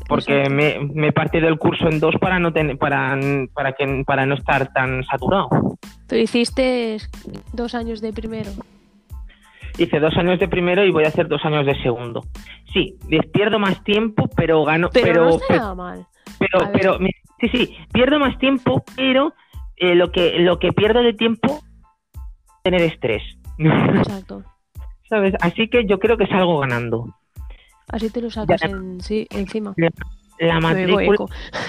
Porque me, me he partido el curso en dos para no tener, para, para que para no estar tan saturado. Pero hiciste dos años de primero. Hice dos años de primero y voy a hacer dos años de segundo. Sí, pierdo más tiempo, pero gano. Pero, Pero, no está nada mal. pero, pero, sí, sí, pierdo más tiempo, pero eh, lo que lo que pierdo de tiempo tener estrés. Exacto. ¿Sabes? Así que yo creo que salgo ganando. Así te lo sacas en, sí, encima. La matrícula.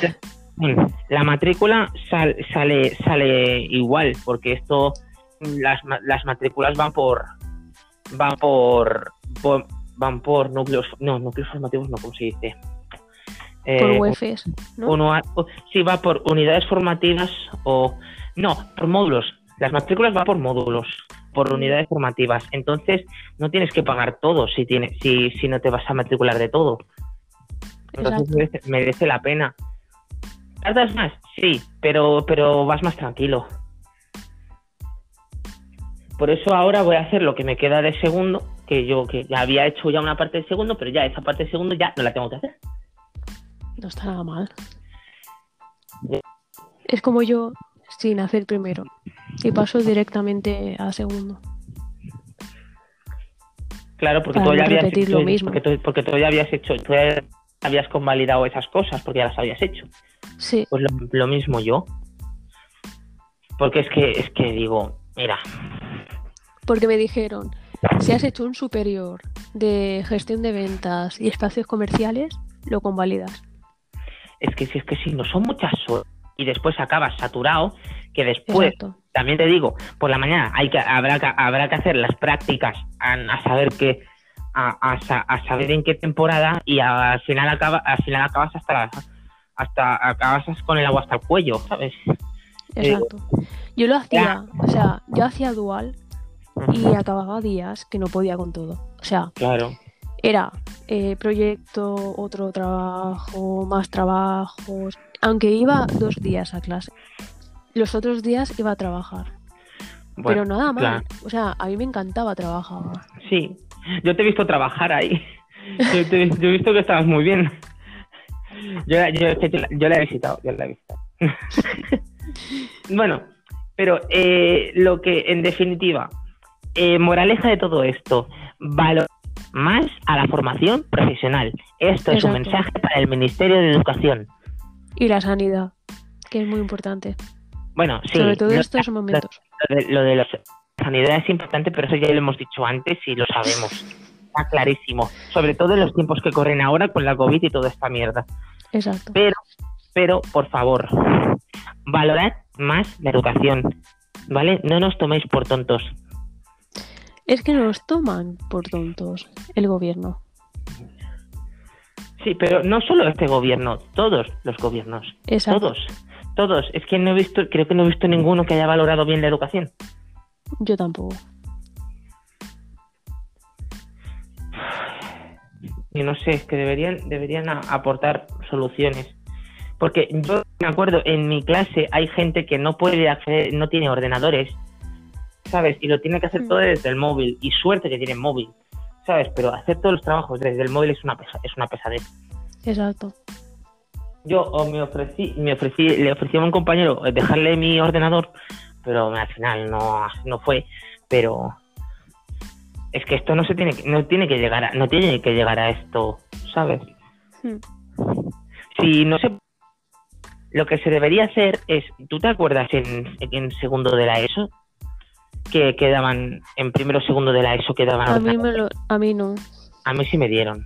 Mm, la matrícula sal- sale sale igual, porque esto las, las matrículas van por van por, por- van por núcleos no núcleos formativos no cómo se dice Por Eh, UEFs, ¿no? uno a- o- sí va por unidades formativas o no por módulos. Las matrículas van por módulos por unidades formativas. Entonces no tienes que pagar todo si tienes si, si no te vas a matricular de todo. Entonces merece, merece la pena. Tardas más sí pero pero vas más tranquilo. Por eso ahora voy a hacer lo que me queda de segundo que yo que ya había hecho ya una parte de segundo pero ya esa parte de segundo ya no la tengo que hacer No está nada mal. Es como yo sin hacer primero. Y paso directamente a segundo. Claro, porque tú ya habías hecho, lo mismo. Porque tú, porque tú ya habías hecho, tú ya habías convalidado esas cosas porque ya las habías hecho. Sí, Pues lo, lo mismo yo. Porque es que, es que digo, mira, porque me dijeron, si has hecho un superior de gestión de ventas y espacios comerciales, lo convalidas. Es que si es que si no son muchas horas y después acabas saturado, que después, Exacto. también te digo, por la mañana hay que, habrá que, habrá que hacer las prácticas a, a saber qué, a, a sa- a saber en qué temporada y al final acaba, al final acabas hasta hasta acabas con el agua hasta el cuello, ¿sabes? Exacto. Yo lo hacía, o sea, yo hacía dual y acababa días que no podía con todo. O sea, Claro. Era eh, proyecto, otro trabajo, más trabajos. Aunque iba dos días a clase, los otros días iba a trabajar. Bueno, pero nada claro. O sea, a mí me encantaba trabajar. Sí, yo te he visto trabajar ahí. Yo, te- yo he visto que estabas muy bien. Yo, yo la he visitado, yo la he visitado. bueno, pero eh, lo que, en definitiva, eh, moraleja de todo esto, valor más a la formación profesional. Esto es un mensaje para el Ministerio de Educación. Y la sanidad, que es muy importante. Bueno, sí, Sobre todo lo- estos momentos. lo de, lo de la sanidad es importante, pero eso ya lo hemos dicho antes y lo sabemos. Está clarísimo. Sobre todo en los tiempos que corren ahora con la COVID y toda esta mierda. Exacto. Pero, pero, por favor, valorad más la educación. ¿Vale? No nos toméis por tontos. Es que nos toman por tontos el gobierno. Sí, pero no solo este gobierno, todos los gobiernos. Exacto. Todos. Todos. Es que no he visto, creo que no he visto ninguno que haya valorado bien la educación. Yo tampoco. y no sé, es que deberían, deberían aportar soluciones. Porque yo me acuerdo, en mi clase hay gente que no puede acceder, no tiene ordenadores, ¿sabes? Y lo tiene que hacer Mm. todo desde el móvil. Y suerte que tienen móvil. ¿sabes? Pero hacer todos los trabajos desde el móvil es una, pesa es una pesadez. Exacto. Yo o me ofrecí, me ofrecí, le ofrecí a un compañero dejarle mi ordenador, pero al final no, no fue. Pero es que esto no se tiene, que- no tiene que llegar a, no tiene que llegar a esto, ¿sabes? Hmm. Si no se lo que se debería hacer es, ¿tú te acuerdas en, en segundo de la ESO? Que quedaban, en primero o segundo de la ESO quedaban A mí, me lo, a mí no. A mí sí me dieron.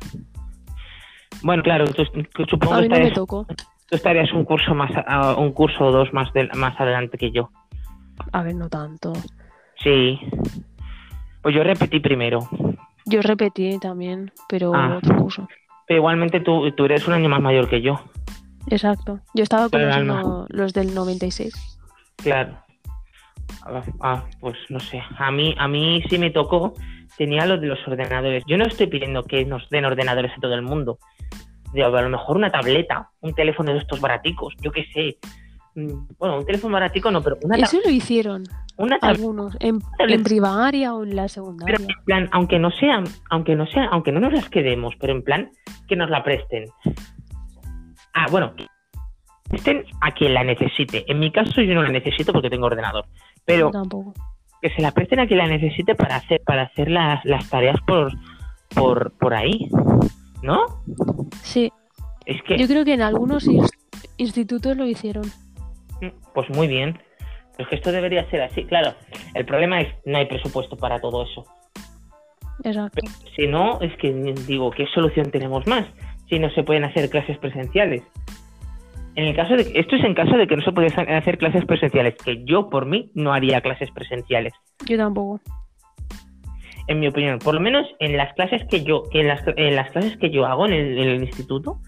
Bueno, claro, tú, supongo A que mí no me estarías, tocó. tú estarías un curso más, un curso o dos más, de- más adelante que yo. A ver, no tanto. Sí. Pues yo repetí primero. Yo repetí también, pero Ah. otro curso. Pero igualmente tú, tú eres un año más mayor que yo. Exacto. Yo estaba con los, no- los del 96. Claro. Ah, ah, pues no sé. A mí, a mí sí me tocó. Tenía lo de los ordenadores. Yo no estoy pidiendo que nos den ordenadores a todo el mundo. A lo mejor una tableta, un teléfono de estos baraticos, yo qué sé. Mm, Bueno, un teléfono baratico no, pero una, Eso lo hicieron una algunos. En, en primaria o en la Pero secundaria. en plan, aunque no sea, aunque no sea, aunque no nos las quedemos, pero en plan que nos la presten. Ah, bueno, presten a quien la necesite. En mi caso yo no la necesito porque tengo ordenador. Pero tampoco. que se la presten a quien la necesite para hacer, para hacer las, las tareas por, por, por ahí. ¿No? Sí, Es que, yo creo que en algunos ins- institutos lo hicieron. pues muy bien. Pero es que esto debería ser así. Claro, el problema es no hay presupuesto para todo eso. Exacto. Si no, es que digo, ¿qué solución tenemos más? Si no se pueden hacer clases presenciales. En el caso de esto es en caso de que no se pueden hacer clases presenciales, que yo por mí no haría clases presenciales, Yo tampoco. en mi opinión. Por lo menos en las clases que yo, en las, en las clases que yo hago en el, en el instituto,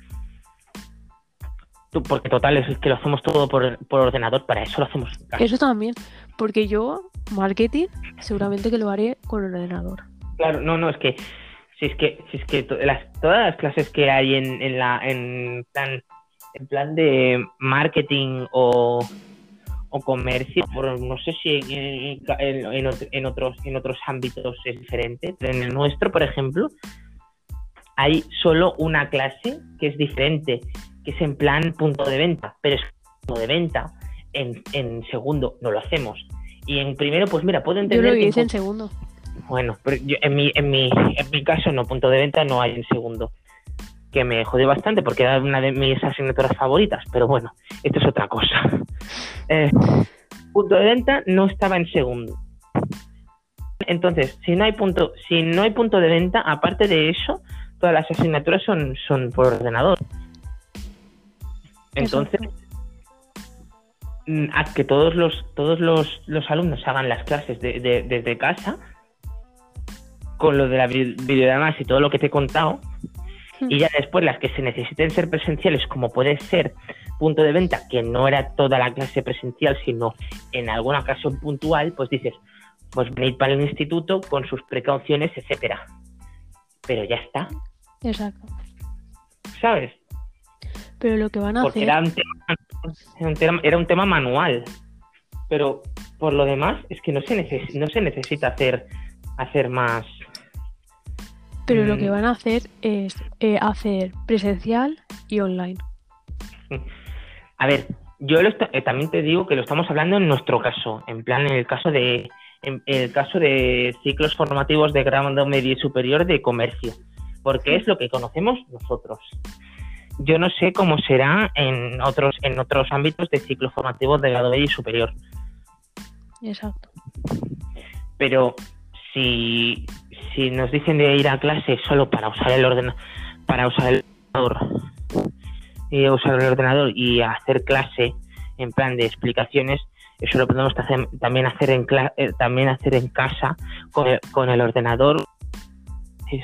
porque total es que lo hacemos todo por, por ordenador, para eso lo hacemos en casa. Eso también. Porque yo, marketing, seguramente que lo haré con el ordenador. Claro, no, no, es que si es que, si es que to- las, todas las clases que hay en, en la en plan en plan de marketing o, o comercio, por- no sé si en, en- en ot- en otros en otros ámbitos es diferente, en el nuestro, por ejemplo, hay solo una clase que es diferente, que es en plan punto de venta, pero es punto de venta. En, en segundo no lo hacemos. Y en primero, pues mira, puedo Yo entender lo que en hice en segundo. bueno, pero yo, en, mi, en, mi, en mi caso no, punto de venta no hay en segundo. Que me jodió bastante porque era una de mis asignaturas favoritas, pero bueno, esto es otra cosa. Eh, punto de venta no estaba en segundo. Entonces, si no hay punto, si no hay punto de venta, aparte de eso, todas las asignaturas son, son por ordenador. Entonces, mm, a que todos los todos los, los alumnos hagan las clases de- de- desde casa con lo de la vi- videollamadas y todo lo que te he contado y ya después las que se necesiten ser presenciales como puede ser punto de venta que no era toda la clase presencial sino en alguna ocasión puntual pues dices pues venid para el instituto con sus precauciones etcétera pero ya está Exacto. sabes Pero lo que van a porque hacer. era un, tema, era un tema era un tema manual pero por lo demás es que no se neces- no se necesita hacer hacer más Pero lo Mm. que van a hacer es eh, hacer presencial y online. a ver yo lo eh, también te digo que lo estamos hablando en nuestro caso en plan en el caso de en el caso de ciclos formativos de grado medio y superior de comercio porque es lo que conocemos nosotros yo no sé cómo será en otros en otros ámbitos de ciclos formativos de grado medio y superior Exacto. pero si, si nos dicen de ir a clase solo para usar el ordenador para usar el ordenador y usar el ordenador y hacer clase en plan de explicaciones eso lo podemos hacer, también hacer en eh, también hacer en casa con el, con el ordenador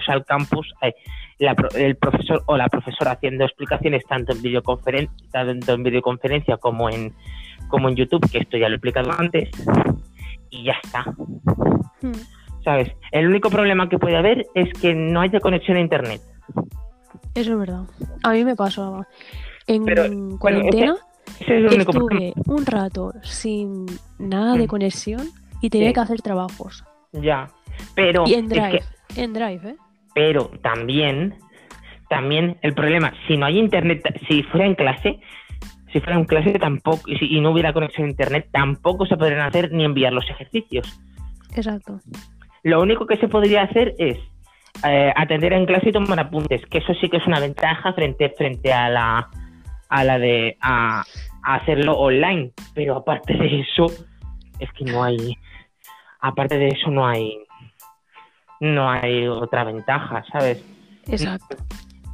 al campus eh, la el profesor o la profesora haciendo explicaciones tanto en videoconferencia tanto en videoconferencia como en como en YouTube que esto ya lo he explicado antes y ya está Hmm. ¿Sabes? El único problema que puede haber es que no haya conexión a internet. Eso es verdad. A mí me pasaba. En Pero, cuarentena Ese es el único problema. estuve un rato sin nada de Mm. conexión y tenía Sí. que hacer trabajos. Ya. Pero Y en es Drive. que, En Drive, ¿eh? Pero también, también el problema, si no hay internet, si fuera en clase, si fuera en clase tampoco, y, si- y no hubiera conexión a internet, tampoco se podrían hacer ni enviar los ejercicios. Exacto. Lo único que se podría hacer es eh, atender en clase y tomar apuntes, que eso sí que es una ventaja frente, frente a la a la de a, a hacerlo online. Pero aparte de eso, es que no hay aparte de eso no hay no hay otra ventaja, ¿sabes? Exacto.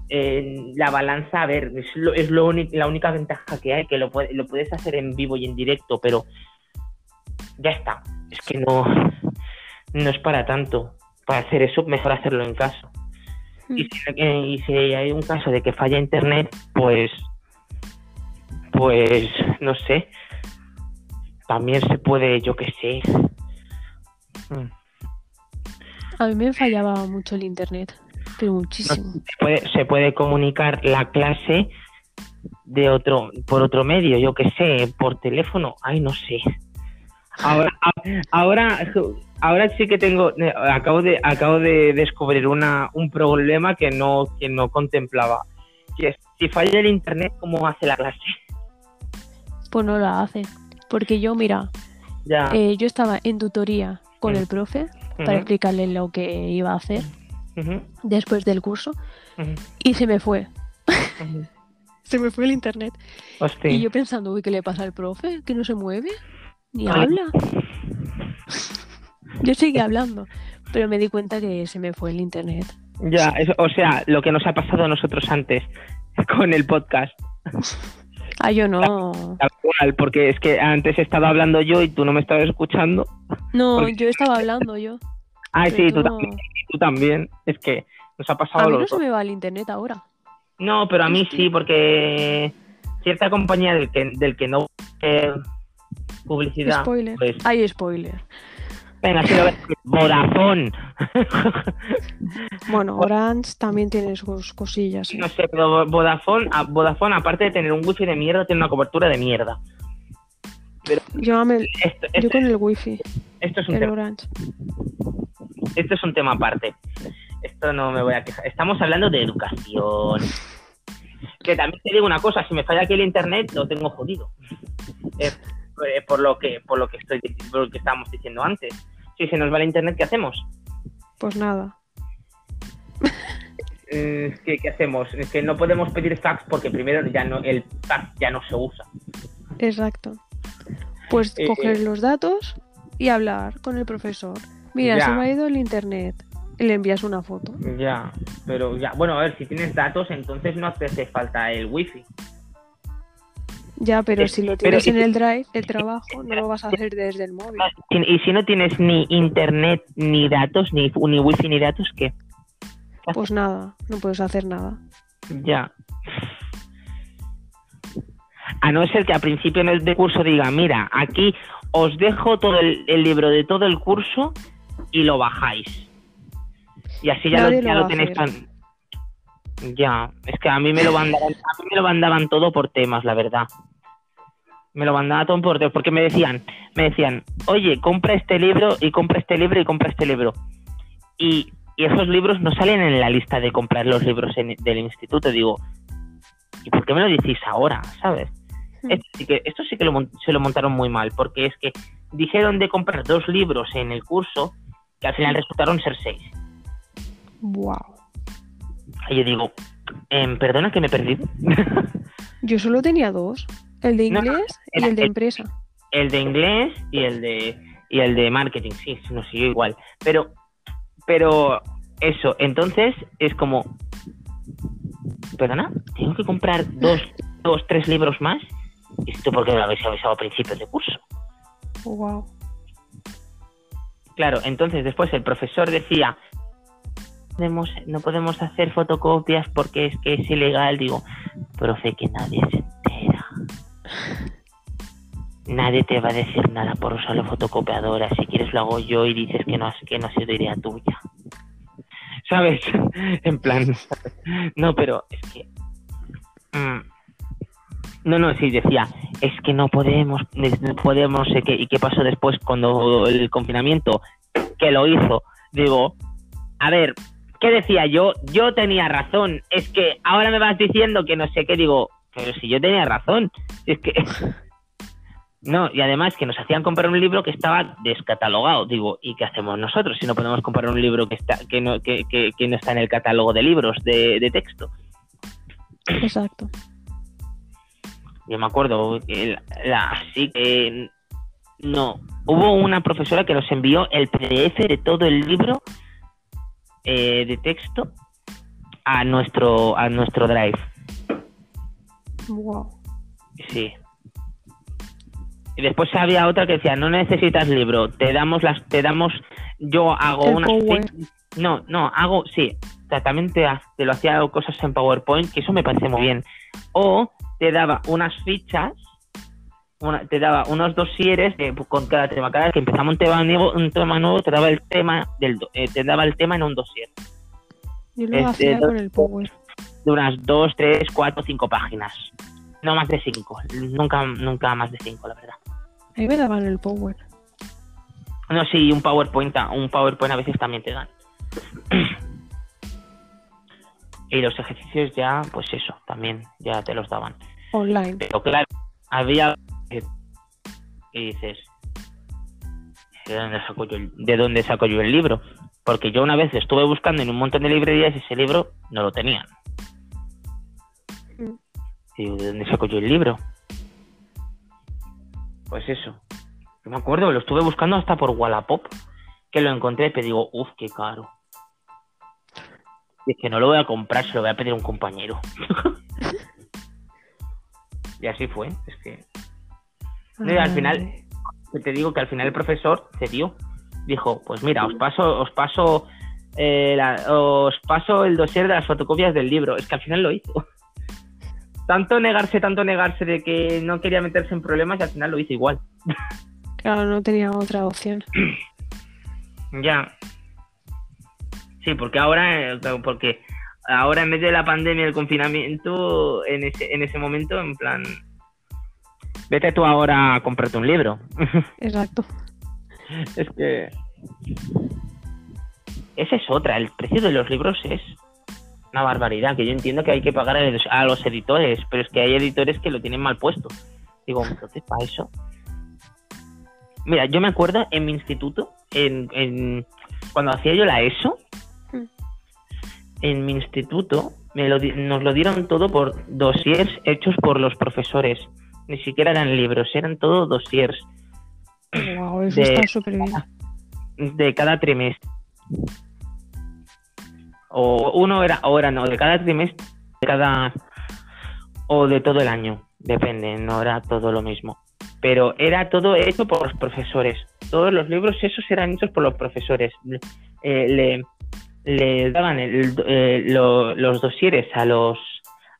Eh, la balanza, a ver, es, lo, es lo la única ventaja que hay, que lo, lo puedes hacer en vivo y en directo, pero ya está. Es que no, no es para tanto. Para hacer eso, mejor hacerlo en casa. Y si, eh, y si hay un caso de que falla internet, pues, pues, no sé. También se puede, yo qué sé. Mm. A mí me fallaba mucho el internet, pero muchísimo. se puede, se puede comunicar la clase de otro por otro medio, yo qué sé, por teléfono, ay no sé. Ahora, ahora, ahora sí que tengo, eh, acabo de, acabo de descubrir una, un problema que no, que no contemplaba. Que es, si falla el internet, ¿cómo hace la clase? Pues no la hacen. Porque yo, mira, Ya. eh, yo estaba en tutoría con Mm. el profe para explicarle lo que iba a hacer después del curso y se me fue. Se me fue el internet. Hostia. Y yo pensando, uy, ¿qué le pasa al profe? Que no se mueve, ni habla. Yo seguía hablando, pero me di cuenta que se me fue el internet. Ya, eso- o sea, lo que nos ha pasado a nosotros antes con el podcast. Ah, yo no. Tal cual, porque es que antes estaba hablando yo y tú no me estabas escuchando. No, Porque- yo estaba hablando yo. Pero sí, tú también, tú también. Es que nos ha pasado A mí no se me va el internet ahora. No, pero a mí sí, porque cierta compañía del que, del que no eh, publicidad. Spoiler. Pues, Hay spoiler. venga, sí lo ves. Vodafone. Bueno, Orange también tiene sus cosillas. ¿eh? no sé, pero Vodafone, Vodafone, aparte de tener un wifi de mierda, tiene una cobertura de mierda. Yo, me- Esto, yo esto, con el wifi, esto es un el tema, Orange. esto es un tema aparte. Esto no me voy a quejar. Estamos hablando de educación. Que también te digo una cosa, si me falla aquí el internet, lo tengo jodido. Eh, eh, por lo que, por lo que estoy por lo que estábamos diciendo antes. Si se nos va el internet, ¿qué hacemos? Pues nada. Eh, ¿qué, qué hacemos? Es que no podemos pedir fax porque primero ya no, el fax ya no se usa. Exacto. Pues Eh, coger los datos y hablar con el profesor. Mira, Ya. se me ha ido el internet. Y le envías una foto. Ya, pero ya, bueno, a ver, si tienes datos, entonces no te hace falta el wifi. Ya, pero si lo tienes en el drive, el trabajo, no lo vas a hacer desde el móvil. Y si no tienes ni internet, ni datos, ni, ni wifi, ni datos, ¿qué? Pues nada, no puedes hacer nada. Ya. A no ser que al principio en el de curso diga, mira, aquí os dejo todo el, el libro de todo el curso y lo bajáis. Y así ya, lo, Nadie lo ya va lo a tenéis tan... Ya, es que a mí me lo mandaban, a mí me lo mandaban todo por temas, la verdad. Me lo mandaban todo por temas, porque me decían, me decían, oye, compra este libro y compra este libro y compra este libro. Y, y esos libros no salen en la lista de comprar los libros en- del instituto. Digo, ¿y por qué me lo decís ahora? ¿Sabes? Esto sí que, esto sí que lo se lo montaron muy mal, porque es que dijeron de comprar dos libros en el curso que al final resultaron ser seis. Wow. Y yo digo, em, perdona que me he perdido. Yo solo tenía dos. El de No, no, inglés y el de empresa. el de inglés y el de y el de marketing, sí, no sé, yo igual. Pero, pero eso, entonces es como, perdona, tengo que comprar dos, dos, tres libros más. ¿Y esto por qué no lo habéis avisado a principios de curso? Wow. Claro, entonces después el profesor decía, no podemos hacer fotocopias porque es que es ilegal. Digo, profe, que nadie se. Nadie te va a decir nada por usar la fotocopiadora. Si quieres lo hago yo y dices que no, has- que no ha sido idea tuya. ¿Sabes? en plan, no, pero es que... mm, no, no, sí, decía, es que no podemos, no podemos, sé qué, ¿y qué pasó después cuando el confinamiento? Que lo hizo. Digo, a ver, ¿qué decía yo? Yo tenía razón. Es que ahora me vas diciendo que no sé qué digo, pero si yo tenía razón. Es que... No, y además que nos hacían comprar un libro que estaba descatalogado. Digo, ¿y qué hacemos nosotros si no podemos comprar un libro que, está, que, no, que, que, que no está en el catálogo de libros de, de texto? Exacto. Yo me acuerdo que la, así que no. Hubo una profesora que nos envió el PDF de todo el libro eh, de texto a nuestro a nuestro drive. Wow. Sí. Y después había otra que decía, no necesitas libro, te damos las, te damos, yo hago El unas Power. no, no, hago, sí, o sea, también te, te lo hacía cosas en PowerPoint, que eso me parece muy bien. O te daba unas fichas, una- te daba unos dosieres de- con cada tema, cada vez que empezaba un tema nuevo, un tema nuevo, te daba el tema del, eh, te daba el tema en un dosier, Yo lo Este, hacía con el Power. De unas dos, tres, cuatro, cinco páginas. No más de cinco, nunca, nunca más de cinco, la verdad. Ahí me daban el Power. No, sí, un PowerPoint, a- un PowerPoint a veces también te dan. y los ejercicios ya, pues eso, también ya te los daban. Online. Pero claro, había y dices, ¿de dónde saco yo el, de dónde saco yo el libro? Porque yo una vez estuve buscando en un montón de librerías y ese libro no lo tenían. Y digo, ¿de dónde saco yo el libro? Pues eso. Yo me acuerdo, lo estuve buscando hasta por Wallapop, que lo encontré, pero digo, uff, qué caro. Y es que no lo voy a comprar, se lo voy a pedir a un compañero. y así fue, es que No, y al final- te digo que al final el profesor cedió. Dijo, pues mira, os paso, os paso, eh, la- os paso el dossier de las fotocopias del libro. Es que al final lo hizo. Tanto negarse, tanto negarse de que no quería meterse en problemas y al final lo hizo igual. Claro, no tenía otra opción. Ya. Sí, porque ahora, eh, porque ahora en vez de la pandemia, el confinamiento, en ese, en ese momento, en plan, vete tú ahora a comprarte un libro. Exacto. Es que. Esa es otra. El precio de los libros es una barbaridad. Que yo entiendo que hay que pagar a los, editores, pero es que hay editores que lo tienen mal puesto. Digo, entonces, para eso. Mira, yo me acuerdo en mi instituto, en, en- cuando hacía yo la ESO, Mm. en mi instituto me lo nos lo dieron todo por dossiers hechos por los profesores. Ni siquiera eran libros, eran todo dossiers Wow, eso De- está súper bien. de cada trimestre. O uno era, o era no, de cada trimestre, de cada, o de todo el año, depende, no era todo lo mismo. Pero era todo hecho por los profesores. Todos los libros esos eran hechos por los profesores. Eh, le, le daban el- eh, lo- los dosieres a los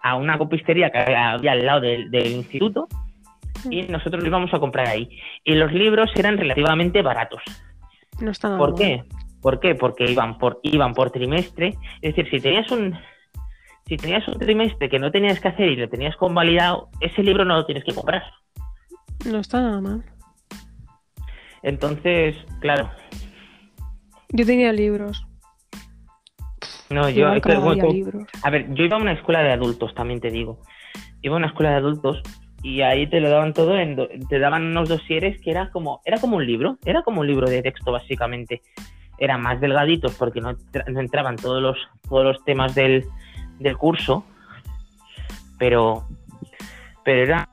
a una copistería que había al lado del, del instituto y nosotros lo íbamos a comprar ahí. Y los libros eran relativamente baratos. No ¿Por mal. qué? ¿Por qué? Porque iban por, iban por trimestre. Es decir, si tenías un si tenías un trimestre que no tenías que hacer y lo tenías convalidado, ese libro no lo tienes que comprar. No está nada mal. Entonces, claro, Yo tenía libros. no, yo Igual bueno, libros. a ver, yo iba a una escuela de adultos, también te digo. Iba a una escuela de adultos y ahí te lo daban todo en do- te daban unos dosieres que era como era como un libro, era como un libro de texto básicamente. Eran más delgaditos porque no, no entraban todos los todos los temas del, del curso, pero pero era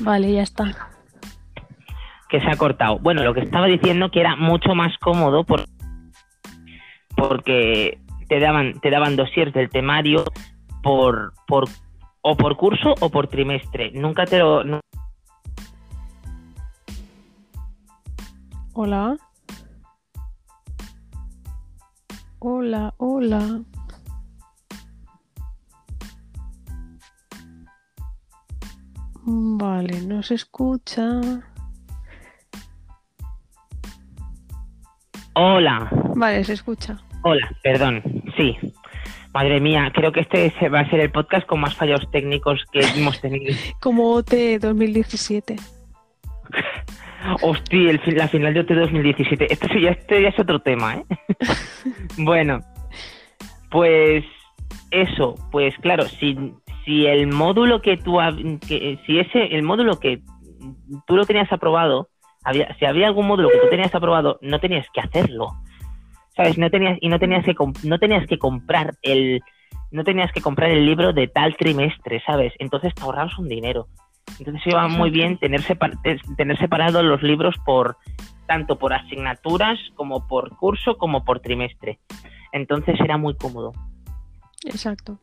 Vale, ya está. que se ha cortado. Bueno, lo que estaba diciendo que era mucho más cómodo por, porque te daban te daban dosiers del temario por por o por curso o por trimestre. Nunca te lo Hola. Hola, hola. Vale, no se escucha. Hola. Vale, se escucha. Hola, perdón, sí. Madre mía, creo que este va a ser el podcast con más fallos técnicos que hemos tenido. Como OT 2017. Hostia, el la final de OT 2017. Esto sí, ya, este ya es otro tema, ¿eh? bueno, pues eso, pues claro, si, si el módulo que tú, que, si ese, el módulo que tú lo tenías aprobado, había, si había algún módulo que tú tenías aprobado, no tenías que hacerlo, ¿sabes? No tenías, y no tenías que, no tenías que comprar el, no tenías que comprar el libro de tal trimestre, ¿sabes? Entonces te ahorrabas un dinero. Entonces iba muy bien tener, separ- te- tener separados los libros por tanto por asignaturas como por curso como por trimestre. Entonces era muy cómodo. Exacto.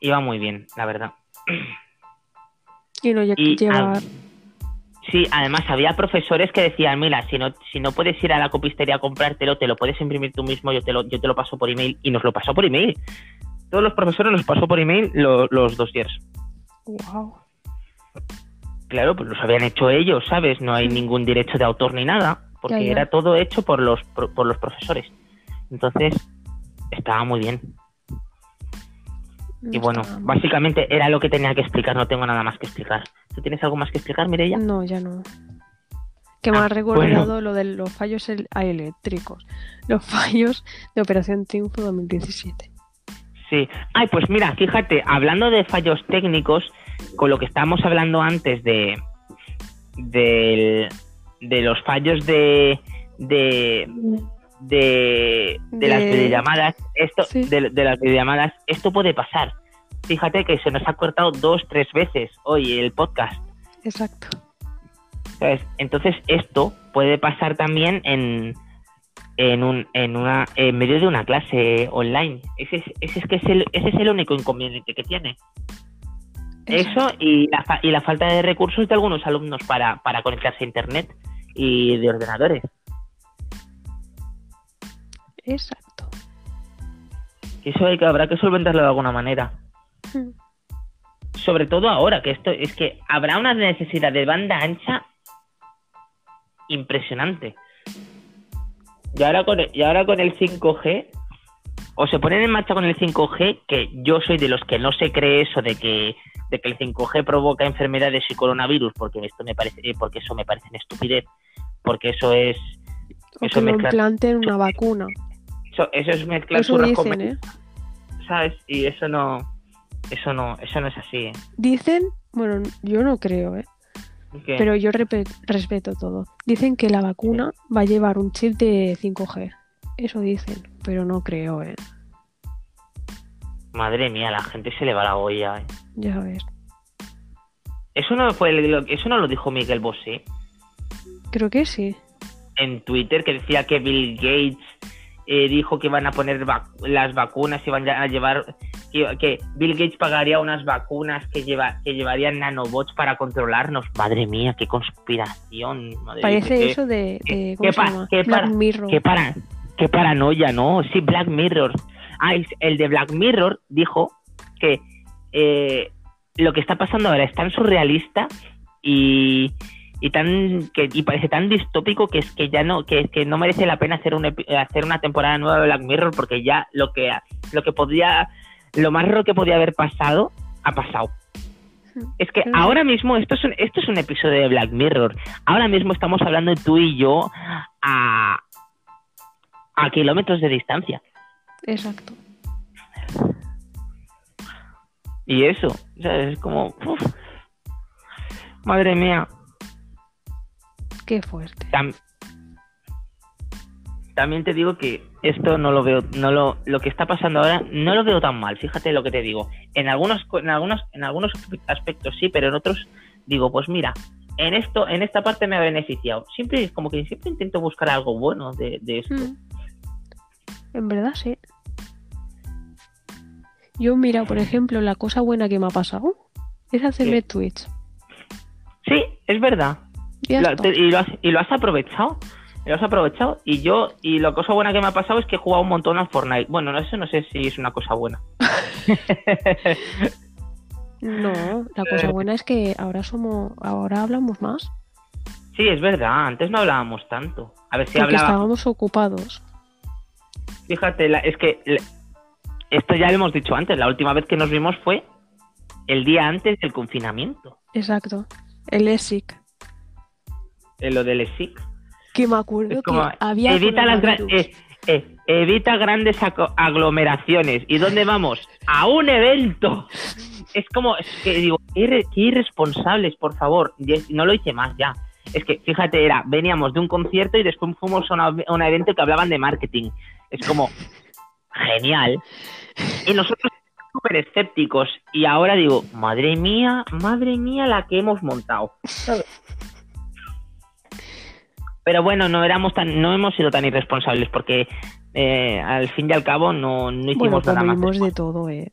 Iba muy bien, la verdad. Y ah, Sí, además había profesores que decían, mira, si no, si no puedes ir a la copistería a comprártelo, te lo puedes imprimir tú mismo, yo te lo, yo te lo paso por email. Y nos lo pasó por email. Todos los profesores nos pasó por email lo- los dossiers. Wow. Claro, pues los habían hecho ellos, ¿sabes? No hay ningún derecho de autor ni nada, porque Ya, ya. era todo hecho por los, por, por los profesores. Entonces, estaba muy bien. Y bueno, básicamente era lo que tenía que explicar, no tengo nada más que explicar. ¿Tú tienes algo más que explicar, Mireia? No, ya no. Que me Ah, ha recordado lo de los fallos eléctricos. Los fallos de Operación Triunfo 2017. Sí. Ay, pues mira, fíjate, hablando de fallos técnicos, con lo que estábamos hablando antes de, del- de los fallos de, de, de, de las De- videollamadas, esto, Sí. de, de las videollamadas, esto puede pasar. Fíjate que se nos ha cortado dos, tres veces hoy el podcast. Exacto. ¿sabes? Entonces esto puede pasar también en, en, un, en, una, en medio de una clase online. Ese es, ese es, que es, el, ese es el único inconveniente que tiene. Eso y la, fa- y la falta de recursos de algunos alumnos para, para conectarse a Internet y de ordenadores. Exacto. Eso hay que, habrá que solventarlo de alguna manera. Mm. Sobre todo ahora, que esto es que habrá una necesidad de banda ancha impresionante. Y ahora con el, y ahora con el 5G, o se ponen en marcha con el 5G, que yo soy de los que no se cree eso de que, de que el 5G provoca enfermedades y coronavirus, porque esto me parece, eh, porque eso me parece una estupidez, porque eso es, O Eso que lo implanten una vacuna. Eso, eso es mezclar Eso churras con ¿eh? ¿sabes? Y eso no, eso no, eso no es así, ¿eh? Dicen, bueno, yo no creo, ¿eh? Pero yo respeto todo. Dicen que la vacuna va a llevar un chip de 5G. Eso dicen, pero no creo, ¿eh? Madre mía, la gente se le va la olla. ¿eh? Ya ves. Eso no fue el- lo- eso no lo dijo Miguel Bosé Creo que sí. en Twitter que decía que Bill Gates eh, dijo que van a poner vac- las vacunas y van a llevar que, que Bill Gates pagaría unas vacunas que lleva que llevarían nanobots para controlarnos. Madre mía, qué conspiración. madre Parece eso de, de qué ¿cómo se pa- llama? qué Black para- Mirror. Qué, para, qué paranoia, ¿no? Sí, Black Mirror. Ah, el de Black Mirror dijo que eh, lo que está pasando ahora es tan surrealista y, y tan que y parece tan distópico que es que ya no que, que no merece la pena hacer un epi- hacer una temporada nueva de Black Mirror porque ya lo que lo que podía lo más raro que podía haber pasado ha pasado. Es que ahora mismo esto es un, esto es un episodio de Black Mirror. Ahora mismo estamos hablando tú y yo a, a kilómetros de distancia. Exacto. Y eso, o sea, es como... uf. Madre mía. Qué fuerte. Tam- también te digo que esto no lo veo, no lo, lo que está pasando ahora no lo veo tan mal. Fíjate lo que te digo. En algunos, en algunos, en algunos aspectos sí, pero en otros digo, pues mira, en esto, en esta parte me ha beneficiado. Siempre, como que siempre intento buscar algo bueno de, de esto. Mm. En verdad, sí. Yo, mira, por ejemplo, la cosa buena que me ha pasado es hacerme Twitch. Sí, es verdad. Ya Lo- te- y, lo has, y lo has aprovechado. Y lo has aprovechado. Y yo, y la cosa buena que me ha pasado es que he jugado un montón al Fortnite. Bueno, no, eso no sé si es una cosa buena. No, la cosa buena es que ahora somos, ahora hablamos más. sí, es verdad. Antes no hablábamos tanto. A ver si Porque hablaba. estábamos ocupados. Fíjate, la- es que la- esto ya lo hemos dicho antes, la última vez que nos vimos fue el día antes del confinamiento, Exacto. El ESIC. En lo del ESIC. Que me acuerdo como, que había evita, las gra- coronavirus. eh, eh, evita grandes aglomeraciones. ¿Y dónde vamos? A un evento. Es como, es que digo, qué, irre- qué irresponsables, por favor. No lo hice más ya. Es que, fíjate, era, veníamos de un concierto y después fuimos a, una- a un evento que hablaban de marketing. Es como, genial. Y nosotros súper escépticos. Y ahora digo, madre mía, madre mía la que hemos montado. ¿sabes? Pero bueno, no éramos tan, no hemos sido tan irresponsables porque eh, al fin y al cabo no, no hicimos Bueno, nada más. comimos de todo, eh.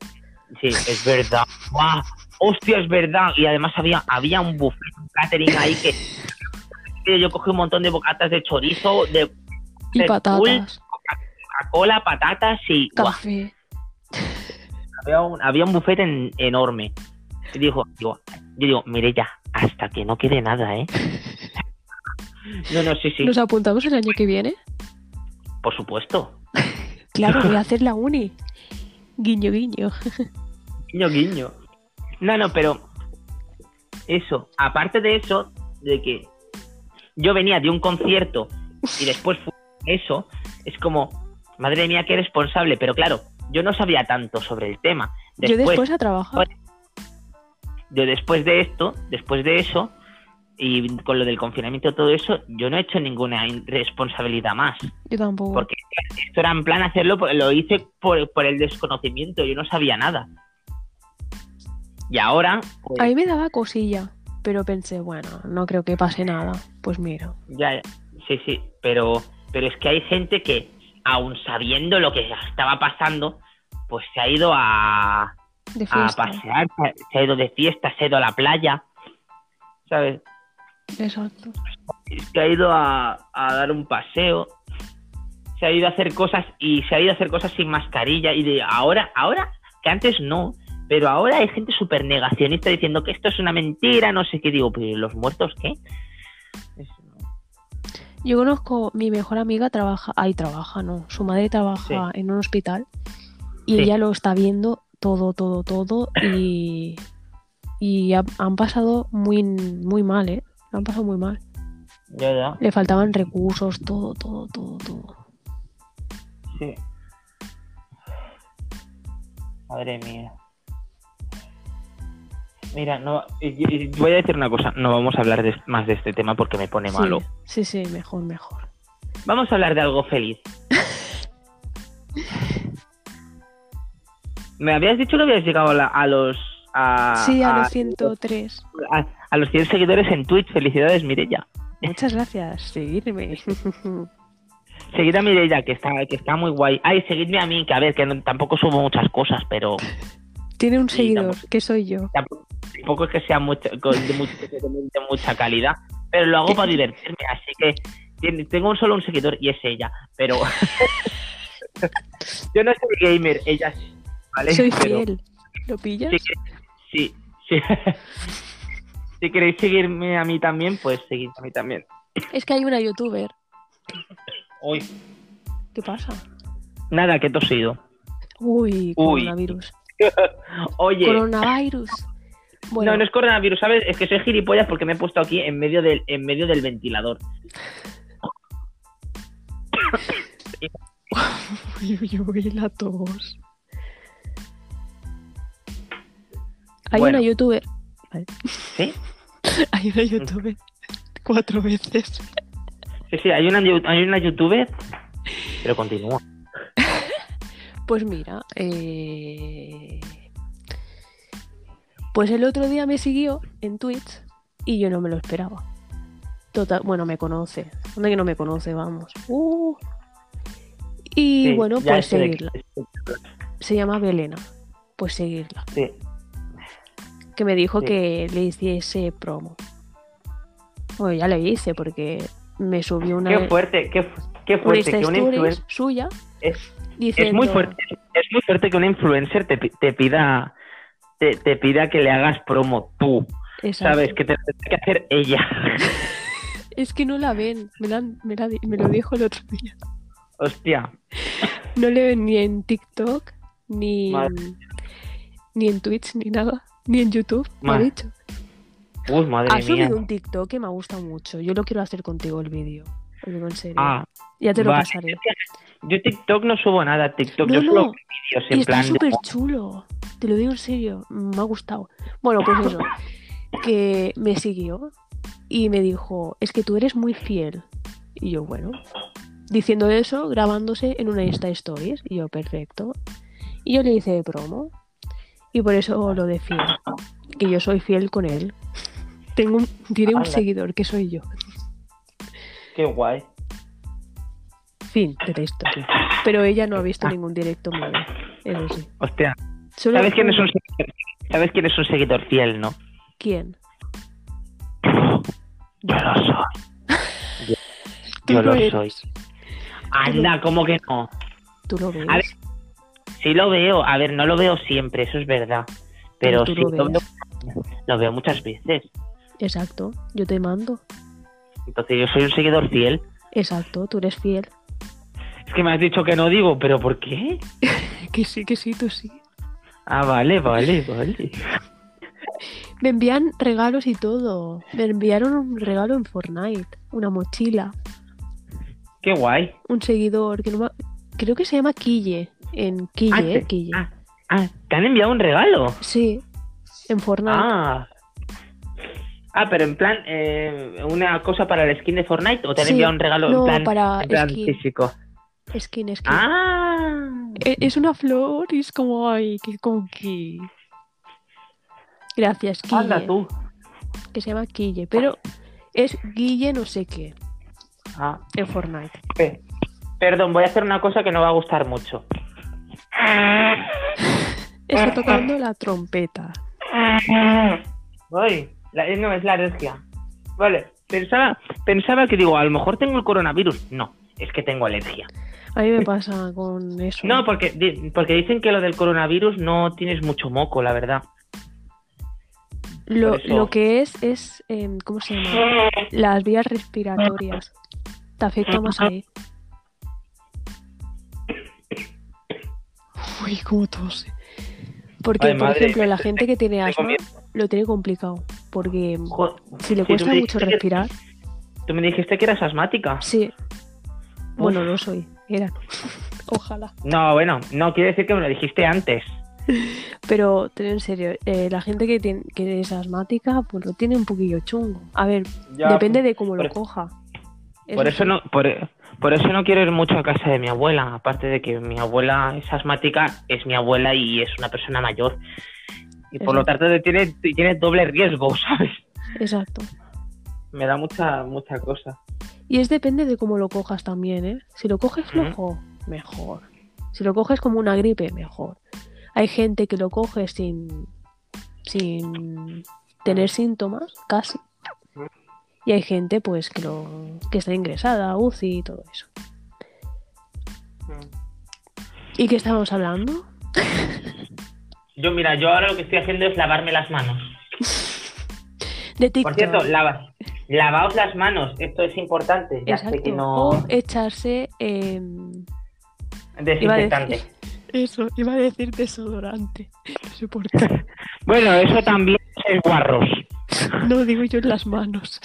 Sí, es verdad. ¡Guau! Hostia, es verdad. Y además había, había un buffet, un catering ahí que yo cogí un montón de bocatas de chorizo, de Y patatas, Coca-Cola, patatas y café. había un, había un buffet en- enorme. Y digo, digo, yo digo, mire ya, hasta que no quede nada, ¿eh? No, no, sí, sí, ¿Nos apuntamos el año que viene? por supuesto. Claro, voy a hacer la uni. Guiño, guiño. Guiño, guiño. No, no, pero eso, aparte de eso, de que yo venía de un concierto y después fue eso, es como, madre mía, qué responsable, pero claro, yo no sabía tanto sobre el tema. Yo después a trabajar. yo después de esto, después de eso, y con lo del confinamiento todo eso, yo no he hecho ninguna in- responsabilidad más. Yo tampoco. Porque esto era en plan hacerlo, lo hice por, por el desconocimiento, yo no sabía nada. Y ahora, pues, A mí me daba cosilla, pero pensé, bueno, no creo que pase nada. Pues mira. ya, sí, sí, pero, pero es que hay gente que, aun sabiendo lo que estaba pasando, pues se ha ido a, De a pasear, se- se ha ido de fiesta, se ha ido a la playa, ¿sabes? Exacto. se ha ido a, a dar un paseo, se ha ido a hacer cosas y se ha ido a hacer cosas sin mascarilla y de ahora, ahora, que antes no, pero ahora hay gente súper negacionista diciendo que esto es una mentira, no sé qué, digo, pero ¿y ¿los muertos qué? Yo conozco, mi mejor amiga trabaja, ahí trabaja, no, su madre trabaja en un hospital y Sí. ella lo está viendo todo, todo, todo y, y ha- han pasado muy, muy mal, ¿eh? Lo han pasado muy mal. Ya, ya, Le faltaban recursos, todo, todo, todo, todo. sí. Madre mía. Mira, no, voy a decir una cosa, no vamos a hablar de- más de este tema porque me pone Sí, malo. sí, sí, mejor, mejor. Vamos a hablar de algo feliz. Me habías dicho que habías llegado a, la- a los. A, sí, a a- los 103. a- a los 100 seguidores en Twitch. Felicidades, Mirella. Muchas gracias, seguirme. Seguid a Mirella, que está, que está muy guay. Ay, seguidme a mí, que a ver, que no- tampoco subo muchas cosas, pero Tiene un Sí, seguidor, tampoco- que soy yo. tampoco, tampoco es que sea de, mucho- de mucha calidad. Pero lo hago para divertirme, así que tengo solo un seguidor y es ella. Pero. Yo no soy gamer, ella sí. ¿vale? Soy Pero- fiel. ¿Lo pillas? Sí, sí, sí. si queréis seguirme a mí también, pues seguidme a mí también. Es que hay una youtuber. Uy. ¿Qué pasa? Nada, que he tosido. Uy, Uy. coronavirus. Oye, Coronavirus. Bueno, no, no es coronavirus, ¿sabes? Es que soy gilipollas porque me he puesto aquí en medio del, en medio del ventilador. Uy, uy, uy, la tos. Hay Bueno. una youtuber. ¿Sí? Hay una youtuber. Cuatro veces. Sí, sí, hay una, hay una youtuber, pero continúa. Pues mira, eh... pues el otro día me siguió en Twitch y yo no me lo esperaba. Total, bueno, me conoce. Una que no me conoce, vamos. Uh. Y Sí, bueno, pues seguirla. Se llama Belena. Pues seguirla. Sí, Que me dijo Sí. que le hiciese promo. Bueno, ya le hice porque me subió una, Qué fuerte, qué, qué una fuerte que Insta un Stories influencer... suya Es, diciendo... es muy fuerte, es muy fuerte que un influencer te, te pida te, te pida que le hagas promo tú, Exacto. ¿sabes? Que te tiene que hacer ella. Es que no la ven. Me, la me, la di- me lo dijo el otro día. Hostia. No le ven ni en TikTok, ni, Madre ni en Twitch, ni nada, ni en YouTube, me ha dicho. Uy, madre Ha mía. subido un TikTok que me ha gustado mucho. Yo lo quiero hacer contigo el vídeo. Lo digo en serio. Ah, ya te lo vale. pasaré. Yo TikTok no subo nada, a TikTok No, yo subo no. vídeos Y en está plan de súper chulo. Te lo digo en serio. Me ha gustado. Bueno, pues eso. que me siguió y me dijo, es que tú eres muy fiel. Y yo, bueno. Diciendo eso, grabándose en una Insta Stories. Y yo, perfecto. Y yo le hice de promo. Y por eso lo de fiel. Que yo soy fiel con él. Tengo un, tiene un Anda. seguidor que soy yo. Qué guay. Fin de la historia. Pero ella no ha visto ningún directo mío. Eso sí. Hostia, Solo ¿sabes quién es un- seguidor? ¿Sabes quién es un seguidor fiel, no? ¿Quién? Yo lo soy. Yo, lo lo eres. soy. Anda, ¿cómo que no? Tú lo ves. A ver, Sí lo veo, a ver, no lo veo siempre, eso es verdad. Pero sí lo lo veo, ves. lo veo muchas veces. Exacto. Yo te mando. Entonces yo soy un seguidor fiel. Exacto. Tú eres fiel. Es que me has dicho que no digo, pero ¿por qué? Que sí, que sí, tú sí. Ah, vale, vale, vale. Me envían regalos y todo. Me enviaron un regalo en Fortnite. Una mochila. Qué guay. Un seguidor que no me- Creo que se llama Quille. En Ah, Quille, ¿eh? te- Quille. ah, ah, ¿te han enviado un regalo? Sí. En Fortnite. Ah. Ah, pero en plan, eh, una cosa para el skin de Fortnite o te han Sí, enviado un regalo no, en plan, para en plan skin. físico. Skin, skin. Ah. E- Es una flor y es como, ay, qué conqui. Gracias, Quille. Anda tú. Que se llama Quille. Pero es Guille no sé qué. Ah, En Fortnite. pe- Perdón, voy a hacer una cosa que no va a gustar mucho. Está tocando la trompeta. Ay, la- no, es la alergia. Vale, pensaba, pensaba que digo, a lo mejor tengo el coronavirus. No, es que tengo alergia. A mí me pasa con eso. No, porque, porque dicen que lo del coronavirus no tienes mucho moco, la verdad. lo, lo que es, es, em, ¿cómo se llama? Las vías respiratorias. Te afecta más ahí. Uy, cómo tose. Porque, Ay, por madre, ejemplo, la gente que tiene asma lo tiene complicado. Porque si le cuesta mucho que- respirar, Tú me dijiste que eras asmática. sí. Bueno, no soy. Era. Ojalá. No, bueno, no, quiere decir que me lo dijiste antes. Pero, en serio, eh, la gente que, tiene, que es asmática, pues lo tiene un poquillo chungo. A ver, depende de cómo lo coja. Por eso no, por, por eso no quiero ir mucho a casa de mi abuela, aparte de que mi abuela es asmática, es mi abuela y es una persona mayor. Y por lo tanto tiene, tiene doble riesgo, ¿sabes? Exacto. Me da mucha, mucha cosa. Y es depende de cómo lo cojas también, ¿eh? Si lo coges flojo, mejor. Si lo coges como una gripe, mejor. Hay gente que lo coge sin, sin tener síntomas, casi. Y hay gente, pues, que, lo, que está ingresada, UCI y todo eso. ¿Y qué estábamos hablando? Yo, mira, yo ahora lo que estoy haciendo es lavarme las manos. De TikTok. Por cierto, lava, lavaos las manos, esto es importante. Ya sé que no. O echarse... Desinfectante. Eso, iba a decir desodorante. No sé por qué. Bueno, eso también es guarros. No digo yo en las manos.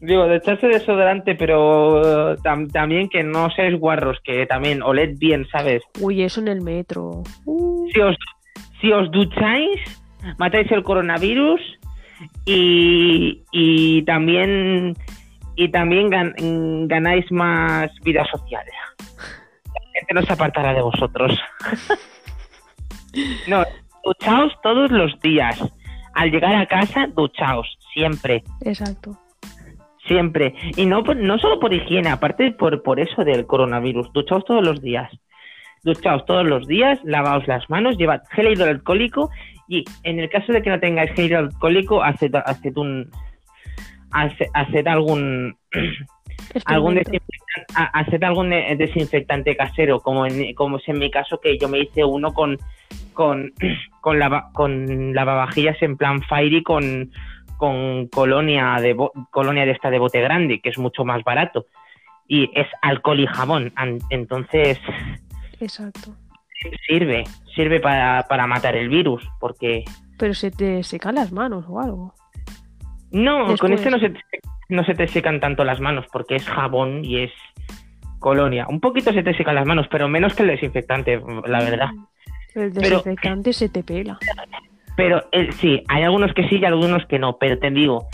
Digo, de echarse desodorante, pero eh, tam- también que no seáis guarros, que también oled bien, ¿sabes? Uy, eso en el metro. Uh, Si os, si os ducháis, matáis el coronavirus y, y también y también gan- ganáis más vida social. Gente no se apartará de vosotros. no, duchaos todos los días. Al llegar a casa, duchaos, siempre. exacto. Siempre. Y no, no solo por higiene, aparte por, por eso del coronavirus. Duchaos todos los días. Duchaos todos los días, lavaos las manos, llevad gel hidroalcohólico y en el caso de que no tengáis gel hidroalcohólico, haced, haced un... hace- Haced algún algún Experimento. desinfectante, ha- haced algún eh, desinfectante casero, como en, como es en mi caso que yo me hice uno con con con, lava- con lavavajillas en plan fairy con con colonia de colonia de esta de bote grande, que es mucho más barato y es alcohol y jabón, entonces Exacto. sirve, sirve para, para matar el virus, porque Pero se te secan las manos o algo. no, con este no se, te, no se te secan tanto las manos, porque es jabón y es colonia. Un poquito se te secan las manos, pero menos que el desinfectante, la verdad. El Pero- desinfectante se te pela. Pero eh, sí, hay algunos que sí y algunos que no, pero te digo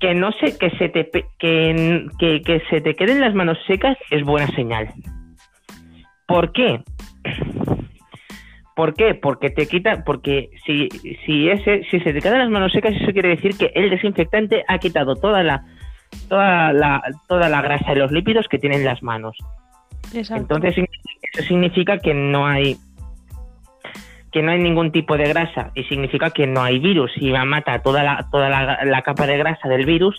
que no sé que se te que, que, que se te queden las manos secas es buena señal. ¿Por qué? ¿Por qué? Porque te quita, porque si, si ese, si se te quedan las manos secas, eso quiere decir que el desinfectante ha quitado toda la, toda la, toda la grasa y los lípidos que tienen las manos. Exacto. Entonces eso significa que no hay que no hay ningún tipo de grasa y significa que no hay virus y va a matar toda la toda la, la capa de grasa del virus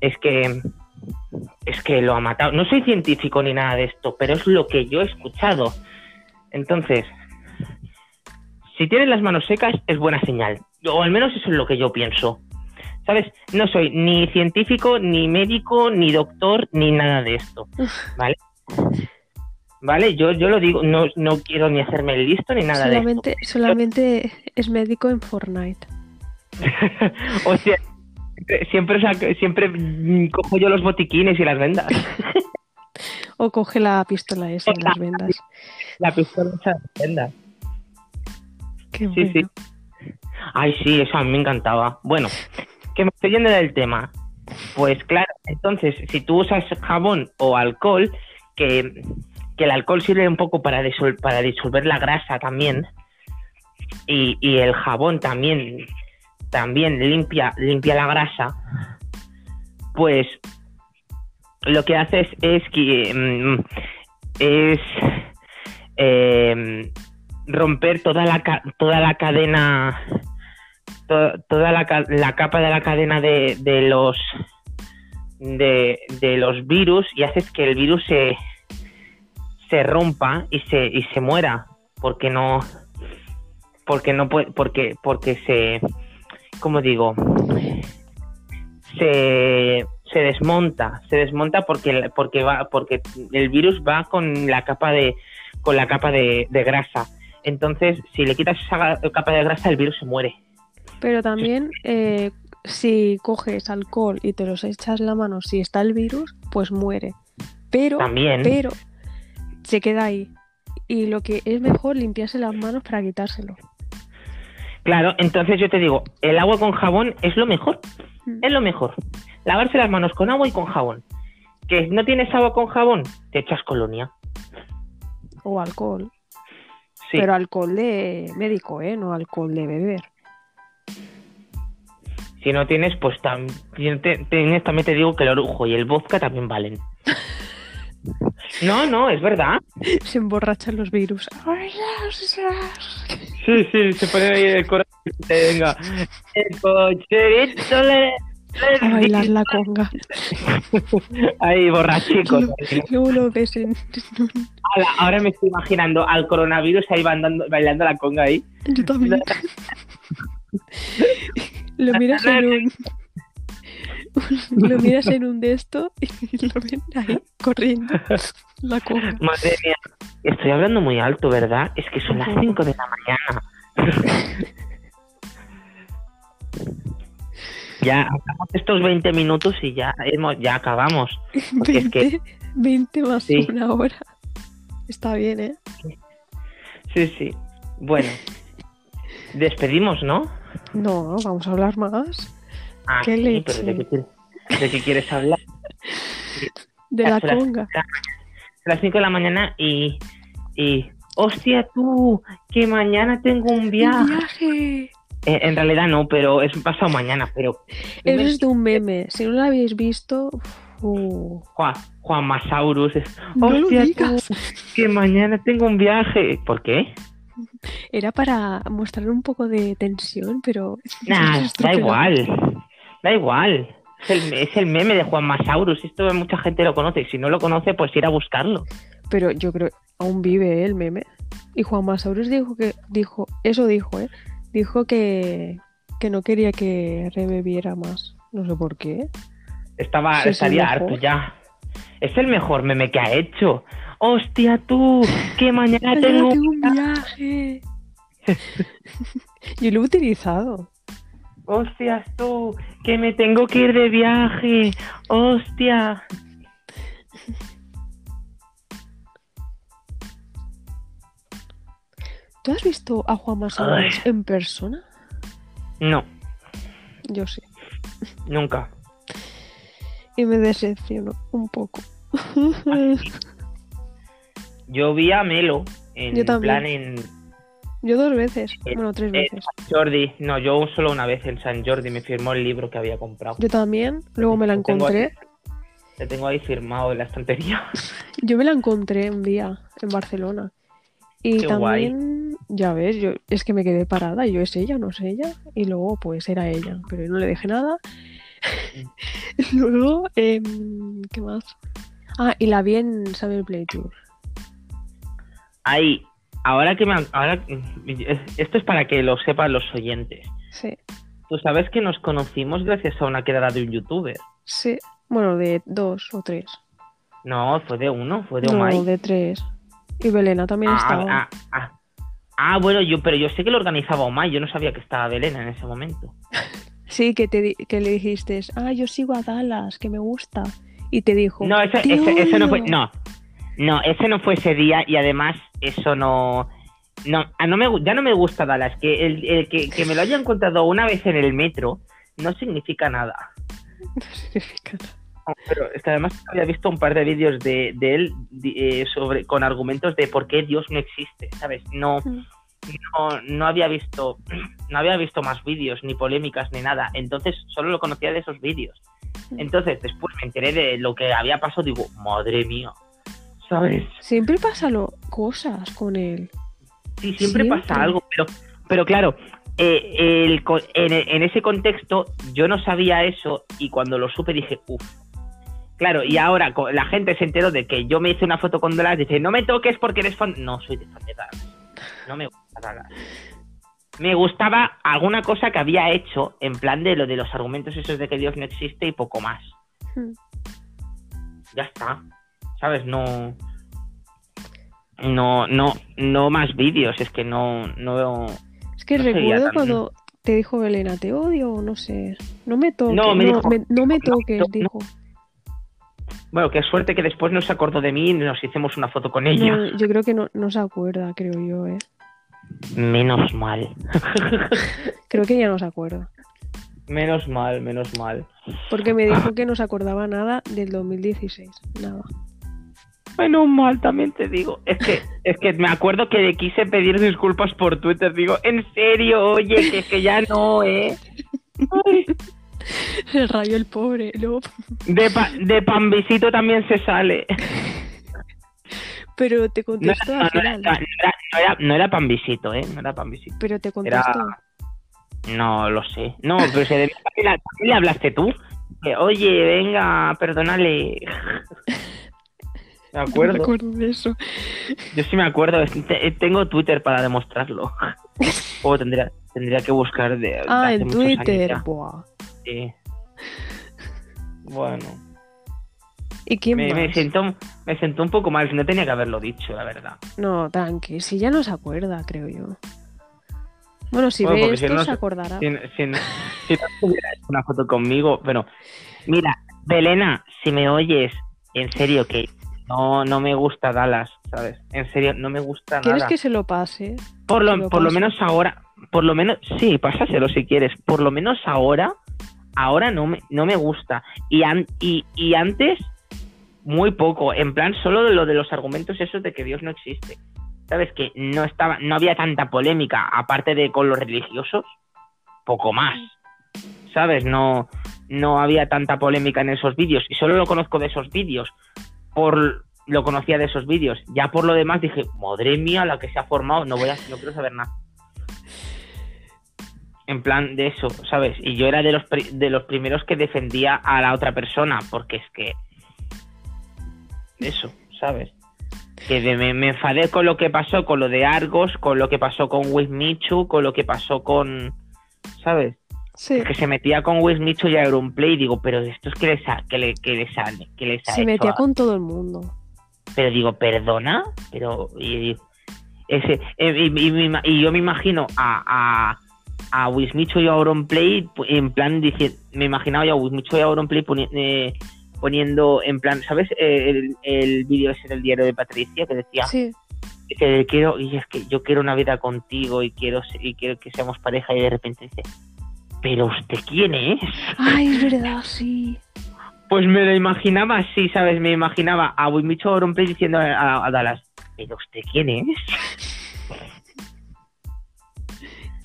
es que es que lo ha matado. No soy científico ni nada de esto, pero es lo que yo he escuchado. Entonces, si tienes las manos secas es buena señal, o al menos eso es lo que yo pienso. ¿Sabes? No soy ni científico, ni médico, ni doctor, ni nada de esto. ¿Vale? ¿Vale? Yo, yo lo digo, no, no quiero ni hacerme el listo ni nada solamente, solamente es médico en Fortnite. de esto. o sea, siempre, siempre cojo yo los botiquines y las vendas. O coge la pistola esa de las vendas. La pistola esa de las vendas. Qué Sí, sí. Ay, sí, eso a mí me encantaba. Bueno, que me estoy yendo del tema. Pues claro, entonces, si tú usas jabón o alcohol, que, que el alcohol sirve un poco para, disol- para disolver la grasa también, y, y el jabón también, también limpia, limpia la grasa, pues lo que haces es que mm, es em, romper toda la toda la cadena to- toda la, la capa de la cadena de, de los de, de los virus y haces que el virus se se rompa y se y se muera porque no porque no puede porque porque se como digo se se desmonta se desmonta porque porque va porque el virus va con la capa de con la capa de grasa entonces si le quitas esa capa de grasa el virus se muere Pero también, eh, si coges alcohol y te los echas en la mano, si está el virus, pues muere. Pero, también pero, se queda ahí. Y lo que es mejor limpiarse las manos para quitárselo. claro entonces yo te digo el agua con jabón es lo mejor Mm. es lo mejor lavarse las manos con agua y con jabón que no tienes agua con jabón te echas colonia O alcohol. Sí Pero alcohol de médico, ¿eh? No alcohol de beber. si no tienes pues también te, tienes- también te digo que el orujo y el vodka también valen no no es verdad Se emborrachan los virus. Sí, sí, se pone ahí el corazón. Venga, el cocherito le... A bailar la conga. Ahí, borrachicos. Luego lo ves en... Ahora me estoy imaginando al coronavirus ahí bailando, bailando la conga ahí. Yo también. Lo miras en un... Lo miras en un de esto y lo ven ahí corriendo. La conga. Madre mía, estoy hablando muy alto, ¿verdad? Es que son las 5 de la mañana. ya estos 20 minutos y ya hemos, ya acabamos. Porque es que- 20, 20 más Sí. una hora. Está bien, ¿eh? Sí, sí. Bueno, despedimos, ¿no? No, vamos a hablar más Ah, Qué sí, leche. pero ¿de qué, quieres- de qué quieres hablar? de la conga. A las 5 de la mañana y, y... ¡Hostia, tú! Que mañana tengo un ¡Un viaje. Eh, en realidad no, pero es pasado mañana, pero... Eso es de un meme. Si no lo habéis visto... uh, Juan, Juan Masaurus. es, No lo digas. Que mañana tengo un viaje. ¿Por qué? Era para mostrar un poco de tensión, pero... Nah, da igual. Da igual. Es el, es el meme de Juan Masaurus. Esto mucha gente lo conoce. Y si no lo conoce, pues ir a buscarlo. Pero yo creo aún vive ¿eh? el meme. Y Juan Masaurus dijo que dijo, eso dijo, ¿eh? Dijo que, que no quería que reviviera más. No sé por qué. Estaba, Sí, estaría harto ya. Es el mejor meme que ha hecho. hostia tú, que mañana Mañana tengo... tengo un viaje. Yo lo he utilizado. Hostias tú, que me tengo que ir de viaje, hostia. ¿Tú has visto a Juan Masadas en persona? No, Yo sí. nunca. Y me decepcionó un poco. Yo vi a Melo en Yo también. plan en, Yo dos veces. Eh, Bueno, tres veces. Jordi. No, yo solo una vez en San Jordi me firmó el libro que había comprado. Yo también. Luego me la encontré. Le tengo ahí firmado en la estantería. Yo me la encontré un día en Barcelona. Y Qué guay. Ya ves, yo es que me quedé parada. y Yo es ella, no es ella. Y luego, pues era ella. Pero yo no le dejé nada. luego, em, ¿qué más? Ah, y la vi en Saber Play Tour. Ahí, ahora que me... Ahora, esto es para que lo sepan los oyentes. Sí, Tú sabes que nos conocimos gracias a una quedada de un youtuber. sí. Bueno, de dos o tres. No, fue de uno, fue de No, Omai. de tres. Y Belena también Ah, estaba. ah, ah. Ah, bueno, yo, pero yo sé que lo organizaba Omai, yo no sabía que estaba Belén en ese momento. Sí, que, te, que le dijiste, ah, yo sigo a Dallas, que me gusta. Y te dijo, No, ese, "Te ese, ese no fue. odio". No. No, ese no fue ese día y además eso no. No, no me, ya no me gusta Dallas. Que el, el que, que me lo haya encontrado una vez en el metro no significa nada. No significa nada. Pero además había visto un par de vídeos de, de él eh, sobre con argumentos de por qué Dios no existe, ¿sabes? No, Mm. no, no había visto no había visto más vídeos, ni polémicas, ni nada. Entonces solo lo conocía de esos vídeos. Mm. Entonces después me enteré de lo que había pasado, digo, madre mía, ¿sabes? Siempre pasa lo, cosas con él. Sí, siempre, Siempre. pasa algo, pero, pero claro, eh, el en ese contexto yo no sabía eso y cuando lo supe dije, uff. Claro, y ahora la gente se enteró de que yo me hice una foto con Dallas, dice, no me toques porque eres fan. No soy de fan de Dallas. No me gusta Dallas. Me gustaba alguna cosa que había hecho en plan de lo de los argumentos esos de que Dios no existe y poco más. Mm. Ya está. ¿Sabes? No. No, no, no más vídeos, es que no, no, Es que No recuerdo tan- cuando te dijo Belena, te odio, o no sé. No me toques, No, no me me, dijo- no me no, toques, dijo. Bueno, qué suerte que después no se acordó de mí y nos hicimos una foto con ella. No, yo creo que no, no se acuerda, creo yo, ¿eh? Menos mal. Creo que ya no se acuerda. menos mal, menos mal. Porque me dijo que no se acordaba nada del 2016. Nada. Menos mal, también te digo. Es que, es que me acuerdo que le quise pedir disculpas por Twitter. Digo, en serio, oye, que, que ya no, ¿eh? Ay, Se rayó el pobre. Luego... de, pa- de pambisito también se sale. Pero te No, contestó no, al no era, final. no era, no era, no era pambisito, ¿eh? No era pambisito. Pero te contestó. No lo sé. No, pero se debe... ¿También le- hablaste tú? Que, oye, venga, perdónale. Me No me acuerdo. acuerdo de eso. Yo sí me acuerdo. Tengo Twitter para demostrarlo. O tendría, tendría que buscar de. Ah, en Twitter. Buah. Sí. Bueno. ¿Y quién Me, más? me siento, me un poco mal. No tenía que haberlo dicho, la verdad. No, tranqui. Si ya no se acuerda, creo yo. Bueno, si Bueno, ve esto, si no se acordará. Si, si, si no tuviera una foto conmigo, pero. Mira, Belena, si me oyes, en serio, que no, no me gusta Dallas, ¿sabes? En serio, no me gusta ¿Quieres nada. que se lo pase? Por lo, lo por lo menos ahora, por lo menos, sí, pásaselo si quieres. Por lo menos ahora, ahora no me, no me gusta. Y, an- y, y antes, muy poco. En plan, solo lo de los argumentos esos de que Dios no existe. ¿Sabes? Que no estaba, no había tanta polémica, aparte de con los religiosos, poco más. ¿Sabes? No, no había tanta polémica en esos vídeos. Y solo lo conozco de esos vídeos. Por lo conocía de esos vídeos. Ya por lo demás dije, madre mía, la que se ha formado, no voy a, no quiero saber nada. En plan de eso, ¿sabes? Y yo era de los pri- de los primeros que defendía a la otra persona, porque es que eso, ¿sabes? Que de- me, me enfadé con lo que pasó con lo de Argos, con lo que pasó con Wismichu, con lo que pasó con, ¿sabes? Sí. que se metía con Wismichu y Auronplay y digo, pero esto es que les ha, que le, que les ha, que les ha Se hecho metía a- con todo el mundo. Pero digo, ¿perdona? Pero. Y, ese, eh, y, yo me imagino a, a, a Wismicho y a Auronplay en plan diciendo. Me imaginaba yo a Wismicho y a Auronplay poni- eh, poniendo en plan, ¿sabes? Eh, El, el vídeo ese del diario de Patricia que decía Sí, que quiero, y es que yo quiero una vida contigo y quiero, y quiero que seamos pareja y de repente dice, ¿pero usted quién es? ay, es verdad, sí. Pues me lo imaginaba así, ¿sabes? Me imaginaba a Wimicho Auronplay diciendo a, a- a Dallas, ¿pero usted quién es?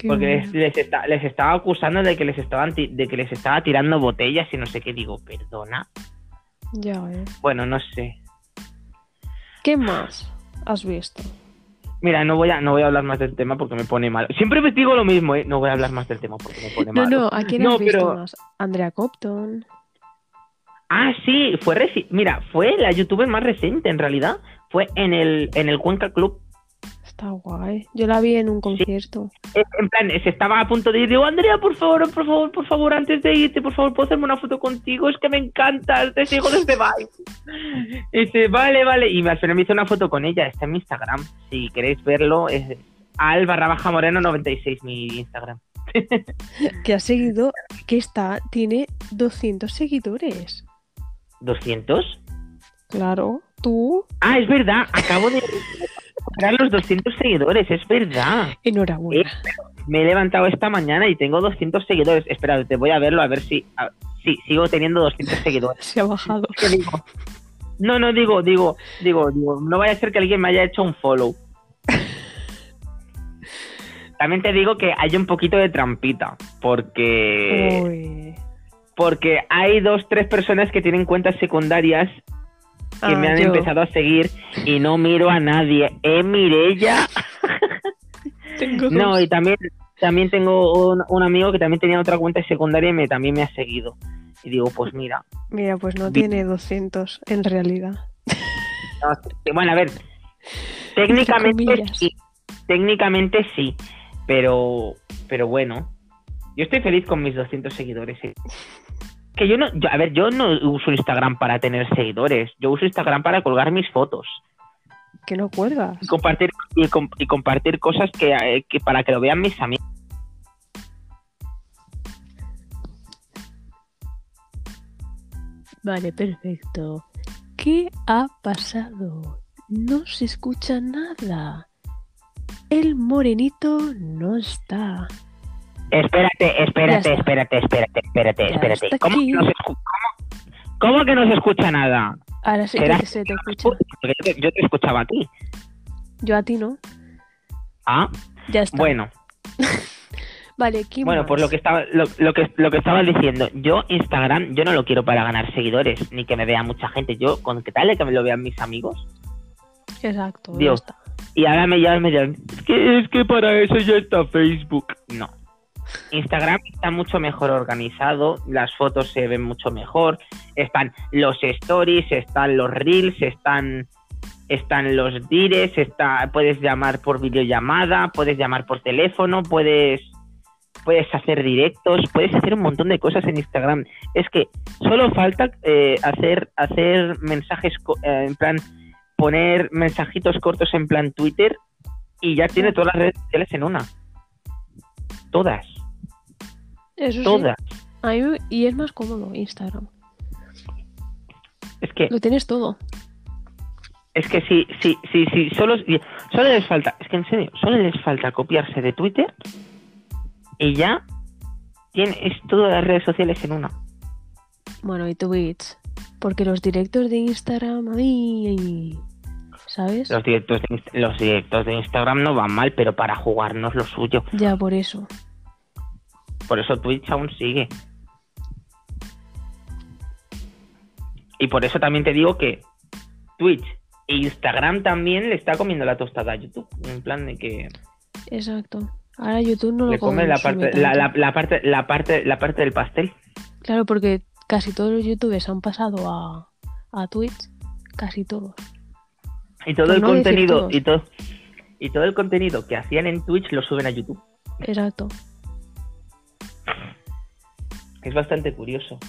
Qué Porque les, les está- les estaba acusando de que les estaban de que les estaba tirando botellas y no sé qué. Digo, perdona. Ya, eh. Bueno, no sé. ¿Qué más has visto? Mira, no voy a no voy a hablar más del tema porque me pone mal. Siempre me digo lo mismo, ¿eh? No voy a hablar más del tema porque me pone No, mal. no, ¿a quién No, has visto pero- más? Andrea Copton. Ah, sí, fue reci- mira, fue la youtuber más reciente en realidad. Fue en el en el Cuenca Club. Está guay. Yo la vi en un concierto. En plan, se estaba a punto de ir. Digo, Andrea, por favor, por favor, por favor, antes de irte, por favor, ¿puedo hacerme una foto contigo? Es que me encantas, te sigo desde Vine. Y dice, vale, vale. Y al final me hice una foto con ella. Está en mi Instagram. Si queréis verlo, es al barra baja moreno 96 mi Instagram. Que ha seguido, que está, tiene 200 seguidores. ¿200? Claro, tú, Ah, es verdad. Acabo de superar los 200 seguidores. Es verdad. enhorabuena. Me he levantado esta mañana y tengo 200 seguidores. Espera, te voy a verlo a ver si... a- sí, sigo teniendo 200 seguidores. Se ha bajado. No, no, digo, digo, digo, digo, no vaya a ser que alguien me haya hecho un follow. También te digo que hay un poquito de trampita, porque Uy. porque hay dos, tres personas que tienen cuentas secundarias que Ah, me han yo. empezado a seguir y no miro a nadie. Eh, Mirella. No, y también, también tengo un, un amigo que también tenía otra cuenta secundaria y me, también me ha seguido. Y digo, pues mira, Mira, pues no tiene 200 en realidad. No, bueno, a ver, técnicamente sí, técnicamente sí, pero, pero bueno, yo estoy feliz con mis 200 seguidores. sí. Que yo no, yo- a ver, yo no uso Instagram para tener seguidores, yo uso Instagram para colgar mis fotos Que no cuelgas. y compartir y, y compartir cosas que, eh, que para que lo vean mis amigos. Vale, perfecto. ¿Qué ha pasado? No se escucha nada. El morenito no está. Espérate, espérate, espérate, espérate, espérate, espérate. ¿Cómo, que no se escu- cómo- cómo que no se escucha nada? Ahora sí ¿Será que se te escucha. Porque yo te, yo te escuchaba a ti. Yo a ti no. Ah, Ya está. bueno. Vale, ¿qué Bueno, más? por lo que estaba lo, lo que lo que estaba diciendo, yo Instagram yo no lo quiero para ganar seguidores ni que me vea mucha gente, yo con que tal que me lo vean mis amigos Exacto, ya Dios. está. y ahora me llaman me dirán, es que es que para eso ya está Facebook. No. Instagram está mucho mejor organizado, las fotos se ven mucho mejor, están los stories, están los reels, están están los dires, está puedes llamar por videollamada, puedes llamar por teléfono, puedes puedes hacer directos, puedes hacer un montón de cosas en Instagram. Es que solo falta eh, hacer hacer mensajes eh, en plan poner mensajitos cortos en plan Twitter y ya tiene todas las redes sociales en una. Todas, Eso todas. Y es más cómodo Instagram. Es que Lo tienes todo. es que sí, sí, sí, sí, solo solo les falta, es que en serio, solo les falta copiarse de Twitter y ya tienes todas las redes sociales en una. Bueno, y Twitch. Porque los directos de Instagram, a mí. ¿Sabes? Los directos de, los directos de Instagram no van mal, pero para jugar no es lo suyo. Ya por eso. Por eso Twitch aún sigue. Y por eso también te digo que Twitch e Instagram también le está comiendo la tostada a YouTube. En plan de que Exacto. Ahora YouTube no lo le come la parte, la, la- tanto. la parte, la parte, la parte del pastel. Claro, porque casi todos los youtubers han pasado a, a Twitch. Casi todos. Y todo el no contenido, y todo, y todo el contenido que hacían en Twitch lo suben a YouTube. Exacto. Es bastante curioso.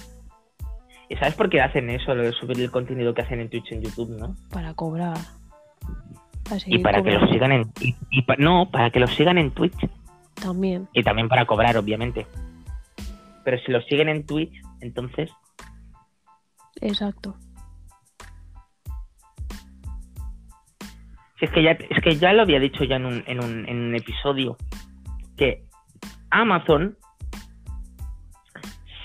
¿Y sabes por qué hacen eso, lo de subir el contenido que hacen en Twitch en YouTube, no? Para cobrar. Y para que los sigan en... y- y pa- no, para que los sigan en Twitch. También. Y también para cobrar, obviamente. Pero si los siguen en Twitch, entonces... Exacto. Si es que ya, es que ya lo había dicho ya en un, en un, en un episodio. Que Amazon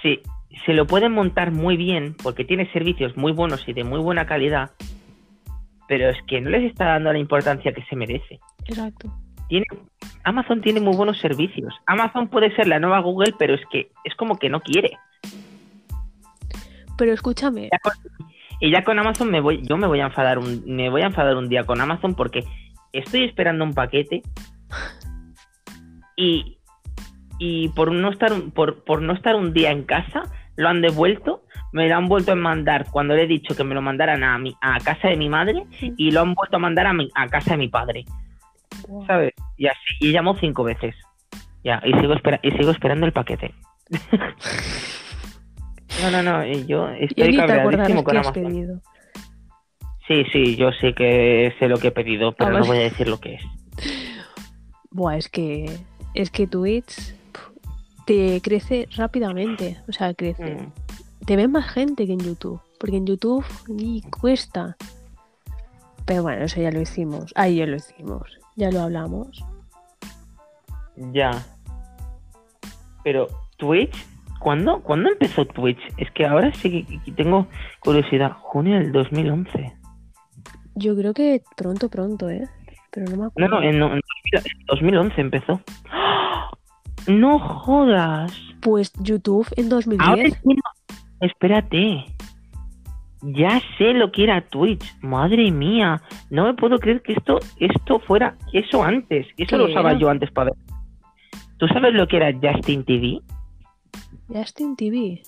se, se lo pueden montar muy bien porque tiene servicios muy buenos y de muy buena calidad. Pero es que no les está dando la importancia que se merece. Exacto. Tiene, Amazon tiene muy buenos servicios. Amazon puede ser la nueva Google, pero es que es como que no quiere. Pero escúchame, Ya con- y ya con Amazon me voy, yo me voy a enfadar un, me voy a enfadar un día con Amazon porque estoy esperando un paquete y, y por no estar por, por no estar un día en casa lo han devuelto, me lo han vuelto a mandar cuando le he dicho que me lo mandaran a mi, a casa de mi madre y lo han vuelto a mandar a, mi- a casa de mi padre. ¿sabes? Y así, y llamó cinco veces. Ya, y sigo espera, y sigo esperando el paquete. no, no, no, y yo estoy cabreadísimo con Amazon. pedido. Sí, sí, yo sé que sé lo que he pedido, pero Ah, no vale. voy a decir lo que es. Buah, es que. Es que Twitch te crece rápidamente. O sea, crece. Mm. Te ve más gente que en YouTube. Porque en YouTube ni cuesta. Pero bueno, eso ya lo hicimos. Ahí ya lo hicimos. Ya lo hablamos. Ya. Pero Twitch, ¿cuándo, ¿cuándo empezó Twitch? Es que ahora sí que tengo curiosidad. Junio del 2011. Yo creo que pronto, pronto, ¿eh? Pero no me acuerdo. no, en, no- en 2000 en 2011 empezó. ¡Ah! No jodas. Pues YouTube en Ahora 2010. entiendo. Espérate. Ya sé lo que era Twitch. Madre mía. No me puedo creer que esto, esto fuera eso antes. Eso ¿Qué lo usaba era? yo antes para ver. ¿Tú sabes lo que era Justin TV? Justin TV.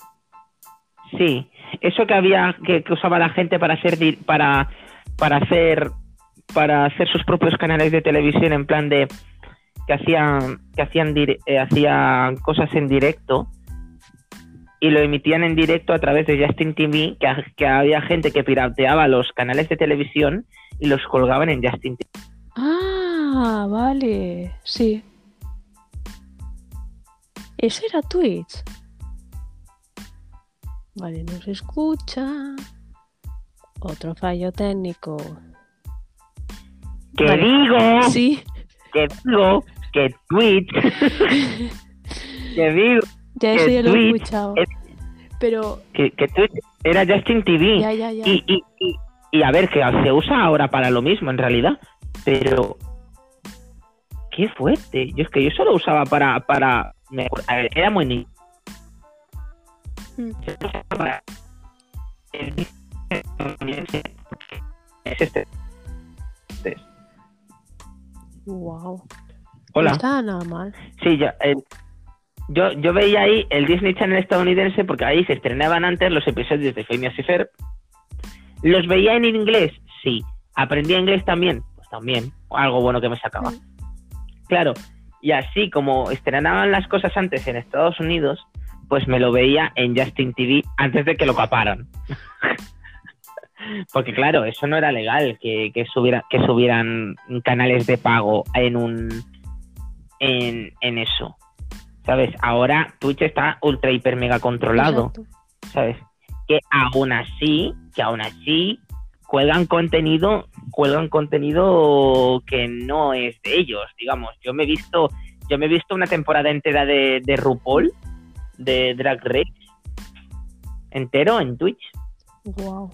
Sí. Eso que había, que, que usaba la gente para hacer, para, para hacer, para hacer sus propios canales de televisión en plan de que hacían, que hacían, eh, hacían cosas en directo y lo emitían en directo a través de Justin TV, que, ha- que había gente que pirateaba los canales de televisión y los colgaban en Justin TV. Ah, vale. Sí. Eso era Twitch. Vale, no se escucha. Otro fallo técnico. Vale. digo, Sí, que digo, que Twitch, que digo, ya eso ya lo he escuchado. es- Pero, que, que Twitch era Justin TV. ya, ya, ya. Y, y, y, y a ver, que se usa ahora para lo mismo en realidad, pero qué fuerte. Yo es que yo solo usaba para, para, me a ver, era muy niño. Mm. Es este. Este. No Hola. está nada mal. Sí, ya. eh, yo, yo veía ahí el Disney Channel estadounidense porque ahí se estrenaban antes los episodios de Phineas y Ferb. ¿Los veía en inglés? Sí. ¿Aprendía inglés también? Pues también. Algo bueno que me sacaba. Claro. Y así como estrenaban las cosas antes en Estados Unidos, pues me lo veía en Justin TV antes de que lo caparan. Porque claro, eso no era legal que, que, subiera, que subieran canales de pago en un en, en eso. ¿Sabes? Ahora Twitch está ultra hiper mega controlado. Exacto. ¿sabes? Que aún así, que aún así cuelgan contenido, cuelgan contenido que no es de ellos, digamos. Yo me he visto, yo me he visto una temporada entera de, de RuPaul, de Drag Race, entero en Twitch. Wow.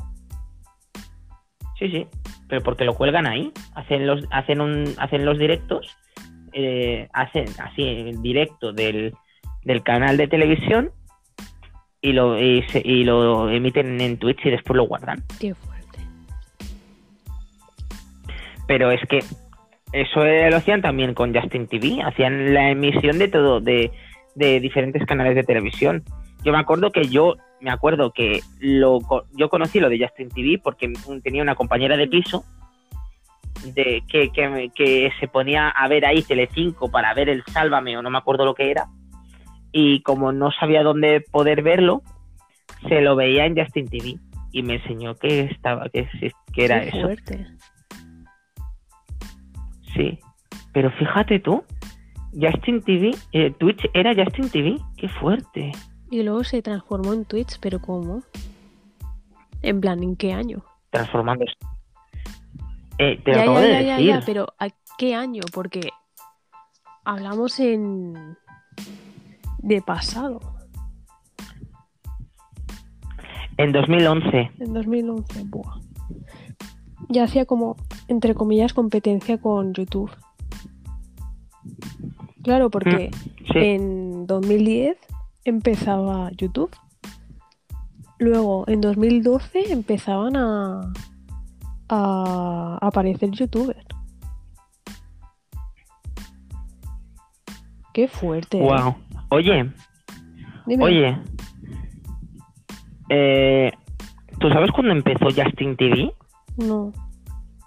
Sí, sí, pero porque lo cuelgan ahí, hacen los, hacen un, hacen los directos, eh, hacen así el directo del, del canal de televisión y lo, y, se- y lo emiten en Twitch y después lo guardan. Qué fuerte. Pero es que eso eh, lo hacían también con Justin TV, hacían la emisión de todo, de, de diferentes canales de televisión. Yo me acuerdo que yo, me acuerdo que lo, yo conocí lo de Justin TV porque tenía una compañera de piso de que, que, que se ponía a ver ahí Telecinco para ver el Sálvame o no me acuerdo lo que era y como no sabía dónde poder verlo se lo veía en Justin TV y me enseñó que estaba, que, que era Qué eso. fuerte. Sí. Pero fíjate tú, Justin TV, eh, Twitch era Justin TV. Qué fuerte. Y luego se transformó en Twitch, pero ¿cómo? En plan, ¿en qué año? Transformándose. Eh, te lo ya, acabo ya, de ya, ya, decir. ya, pero ¿a qué año? Porque hablamos en... de pasado, En 2011. en 2011. Buah. Ya hacía como, entre comillas, competencia con YouTube. Claro, porque Sí. en 2010 empezaba YouTube. Luego, en 2012 empezaban a, a aparecer youtubers. Qué fuerte. ¿eh? Wow. Oye, Dime. oye. Eh, ¿Tú sabes cuándo empezó Justin TV? No.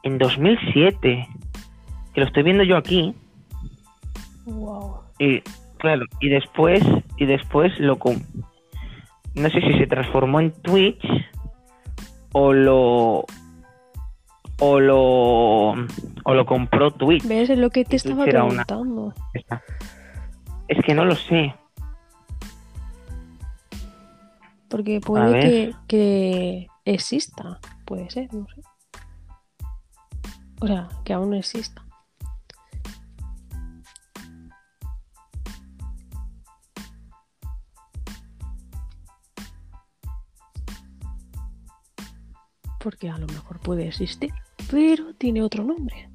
En 2007. Que lo estoy viendo yo aquí. Wow. Y claro, y después, y después lo no sé si se transformó en Twitch o lo o lo o lo compró Twitch. ¿Ves? Es lo que te estaba preguntando. Es que no lo sé. Porque puede que, que exista. Puede ser, no sé. O sea, que aún no exista. Porque a lo mejor puede existir, pero tiene otro nombre.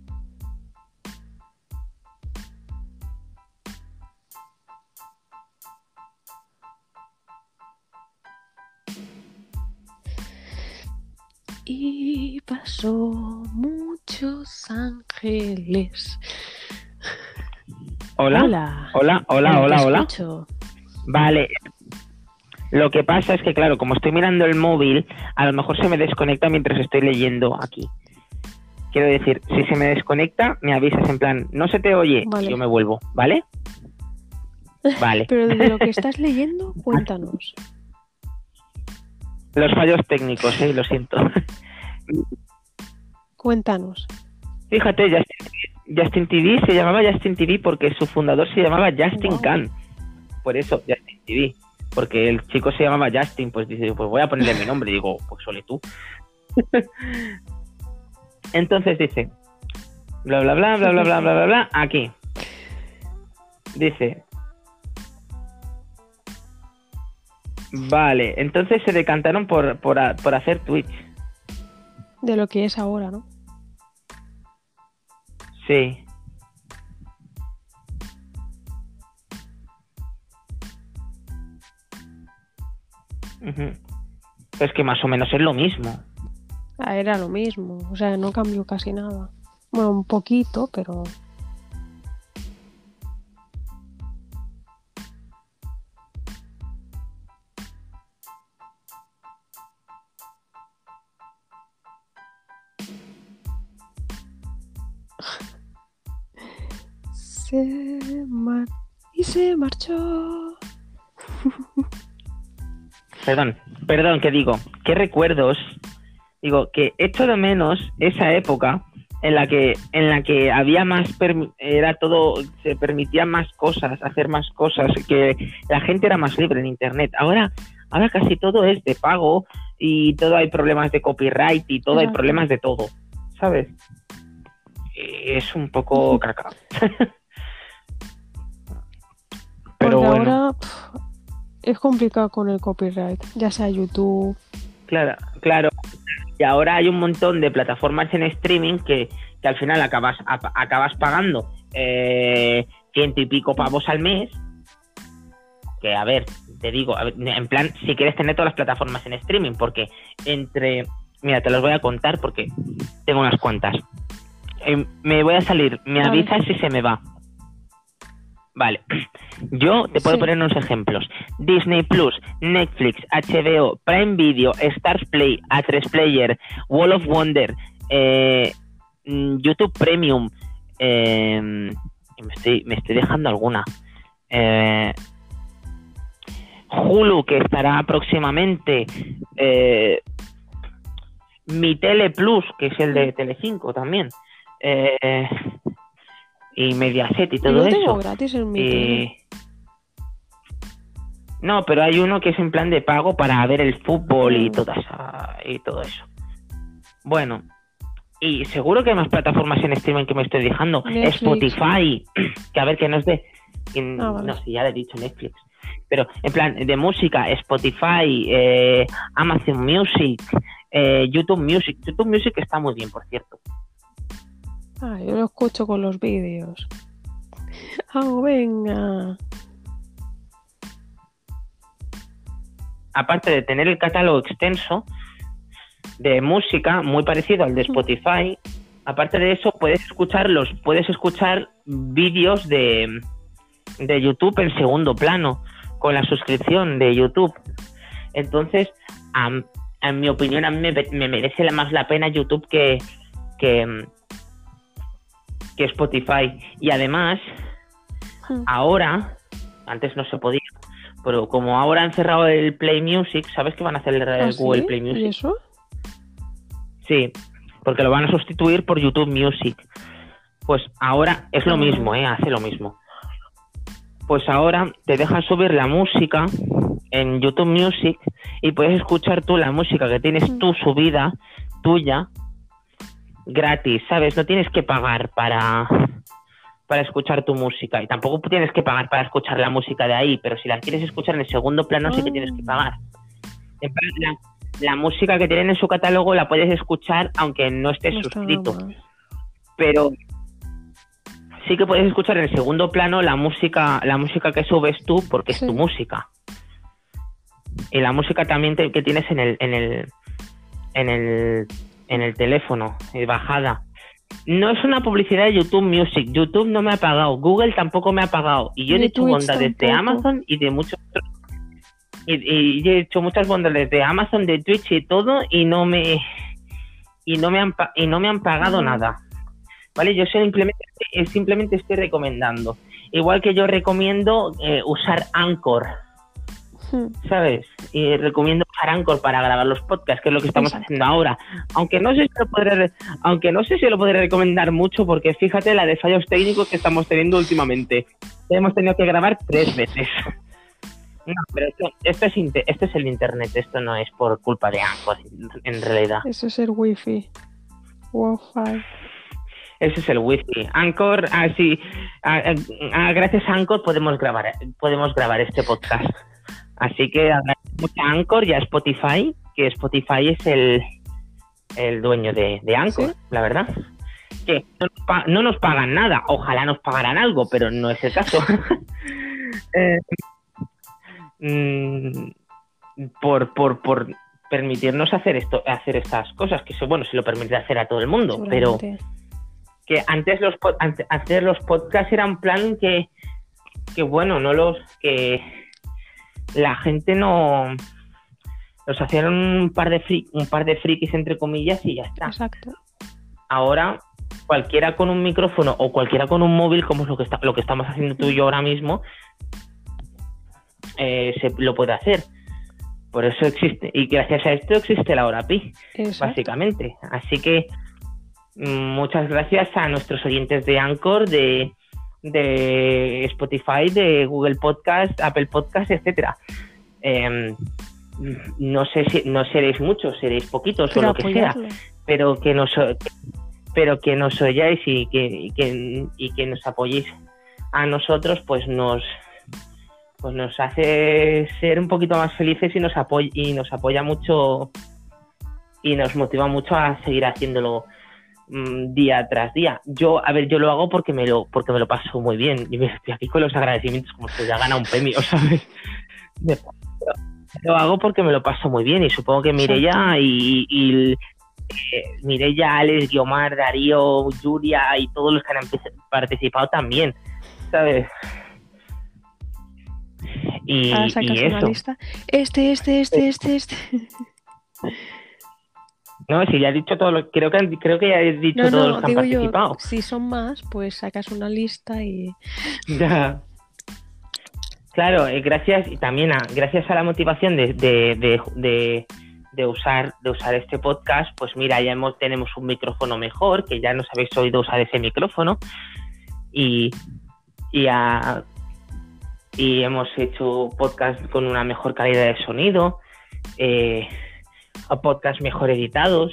Y pasó muchos ángeles. Hola. Hola. Hola, hola, hola, hola. Vale. Lo que pasa es que, claro, como estoy mirando el móvil, a lo mejor se me desconecta mientras estoy leyendo aquí. Quiero decir, si se me desconecta, me avisas en plan, no se te oye, Vale. yo me vuelvo, ¿vale? Vale. Pero de lo que estás leyendo, cuéntanos. Los fallos técnicos, eh, lo siento. Cuéntanos. Fíjate, Justin, Justin TV se llamaba Justin TV porque su fundador se llamaba Justin Wow. Khan. Por eso, Justin TV. Porque el chico se llamaba Justin, pues dice, pues voy a ponerle mi nombre. Y digo, pues ole tú. Entonces dice, bla, bla, bla, bla, bla, bla, bla, bla, bla, aquí. Dice, vale, entonces se decantaron por, por, a- por hacer Twitch. De lo que es ahora, ¿no? Sí. Es que más o menos es lo mismo. Ah, era lo mismo. O sea, no cambió casi nada. Bueno, un poquito, pero. Se mar... Y se marchó. Perdón, perdón, que digo, qué recuerdos. Digo, que echo de menos esa época en la que en la que había más permi- era todo se permitían más cosas, hacer más cosas, que la gente era más libre en internet. Ahora ahora casi todo es de pago y todo hay problemas de copyright y todo hay problemas de todo, ¿sabes? Eh, Es un poco caca. Pero Porque bueno. ahora es complicado con el copyright, ya sea YouTube. Claro, claro. Y ahora hay un montón de plataformas en streaming que, que al final acabas, acabas pagando eh, ciento y pico pavos al mes. Que a ver, te digo, ver, en plan, si quieres tener todas las plataformas en streaming, porque entre. Mira, te los voy a contar porque tengo unas cuantas. Eh, me voy a salir, me avisas si se me va. Vale. Yo te puedo Sí. poner unos ejemplos. Disney Plus, Netflix, HBO, Prime Video, Stars Play, A3 Player, Wall of Wonder, eh, mm, YouTube Premium. eh, me, estoy, me estoy dejando alguna. Eh, Hulu, que estará próximamente, eh, mi Tele Plus, que es el de Telecinco también, eh, y Mediaset y todo Yo eso. gratis Eh, no, pero hay uno que es en plan de pago para ver el fútbol y Mm. toda esa, y todo eso. Bueno, y seguro que hay más plataformas en streaming que me estoy dejando. Netflix. Spotify, que a ver que no es de... Ah, vale. No sé, ya le he dicho Netflix. Pero en plan de música, Spotify, eh, Amazon Music, eh, YouTube Music. YouTube Music está muy bien, por cierto. Ah, yo lo escucho con los vídeos. Ah, venga. aparte de tener el catálogo extenso de música muy parecido al de Spotify, aparte de eso puedes escuchar los puedes escuchar vídeos de, de YouTube en segundo plano con la suscripción de YouTube. Entonces, am- en mi opinión, a mí me, me merece la- más la pena YouTube que, que, que Spotify. Y además, Hmm. ahora, antes no se podía, pero como ahora han cerrado el Play Music, ¿sabes que van a hacer el, ¿Ah, Google sí? Play ¿Y Music? eso? Sí, porque lo van a sustituir por YouTube Music. Pues ahora es lo Ah. mismo, ¿eh? Hace lo mismo. Pues ahora te dejan subir la música en YouTube Music y puedes escuchar tú la música que tienes Mm. tú subida, tuya, gratis, ¿sabes? No tienes que pagar para, para escuchar tu música y tampoco tienes que pagar para escuchar la música de ahí, pero si la quieres escuchar en el segundo plano sí que tienes que Ah. pagar. La, la música que tienen en su catálogo la puedes escuchar aunque no estés No suscrito, pero sí que puedes escuchar en el segundo plano la música, la música que subes tú porque es tu música. Y la música también te- que tienes en el, en el, en el, en el teléfono, eh, bajada. No es una publicidad de YouTube Music. YouTube no me ha pagado. Google tampoco me ha pagado. Y yo he hecho bondades de. Amazon y de muchos otros. Y, y he hecho muchas bondades de Amazon, de Twitch y todo, y no me y no me han y no me han pagado nada. ¿Vale? Yo simplemente, eh, simplemente estoy recomendando. Igual que yo recomiendo eh, usar Anchor. Hmm. ¿sabes? Y recomiendo usar Anchor para grabar los podcasts, que es lo que estamos haciendo ahora. Aunque no sé si lo podré, aunque no sé si lo podré recomendar mucho, porque fíjate la de fallos técnicos que estamos teniendo últimamente. Hemos tenido que grabar tres veces. No, pero esto, esto es esto es el internet, esto no es por culpa de Anchor, en realidad. Ese es el wifi. Wi-Fi. Ese es el wifi. Anchor, así, gracias a Anchor podemos grabar, podemos grabar este podcast. Así que agradecemos a Anchor y a Spotify, que Spotify es el, el dueño de, de Anchor, ¿Sí? la verdad. Que no nos, pa- no nos pagan nada, ojalá nos pagaran algo, pero no es el caso. Eh, mm, por, por, por permitirnos hacer esto, hacer estas cosas, que eso, bueno, se lo permite hacer a todo el mundo, pero que antes los antes los podcasts eran plan que que bueno no los que la gente no los hacían un par de fri- un par de frikis entre comillas y ya está Exacto. ahora cualquiera con un micrófono o cualquiera con un móvil como es lo que está lo que estamos haciendo tú y yo ahora mismo eh, se lo puede hacer por eso existe y gracias a esto existe la hora pi Exacto. básicamente. Así que mm, muchas gracias a nuestros oyentes de Anchor, de, de Spotify, de Google Podcast, Apple Podcast, etcétera. Em, no sé si no seréis muchos, seréis poquitos Pero o lo que sea, pero que nos pero que nos oyáis y que, y que, y que nos apoyéis a nosotros, pues nos pues nos hace ser un poquito más felices y nos apoya y nos apoya mucho y nos motiva mucho a seguir haciéndolo mm, día tras día. Yo, a ver, yo lo hago porque me lo porque me lo paso muy bien y me estoy aquí con los agradecimientos como si ya gana un premio, ¿sabes? Me- Lo hago porque me lo paso muy bien y supongo que Mireia y, y eh, Alex, Guiomar, Darío, Yuria y todos los que han participado también, ¿sabes? Y, Ahora y sacas una eso. lista. Este, este, este, este, este. No, si ya he dicho todo lo creo que creo que ya he dicho No, todos no, los que han yo, participado. si son más, pues sacas una lista y... Ya. Claro, eh, gracias y también a, gracias a la motivación de, de, de, de, de usar de usar este podcast, pues mira, ya hemos, tenemos un micrófono mejor, que ya nos habéis oído usar ese micrófono y, y, a- y hemos hecho podcast con una mejor calidad de sonido, eh, a podcast mejor editados.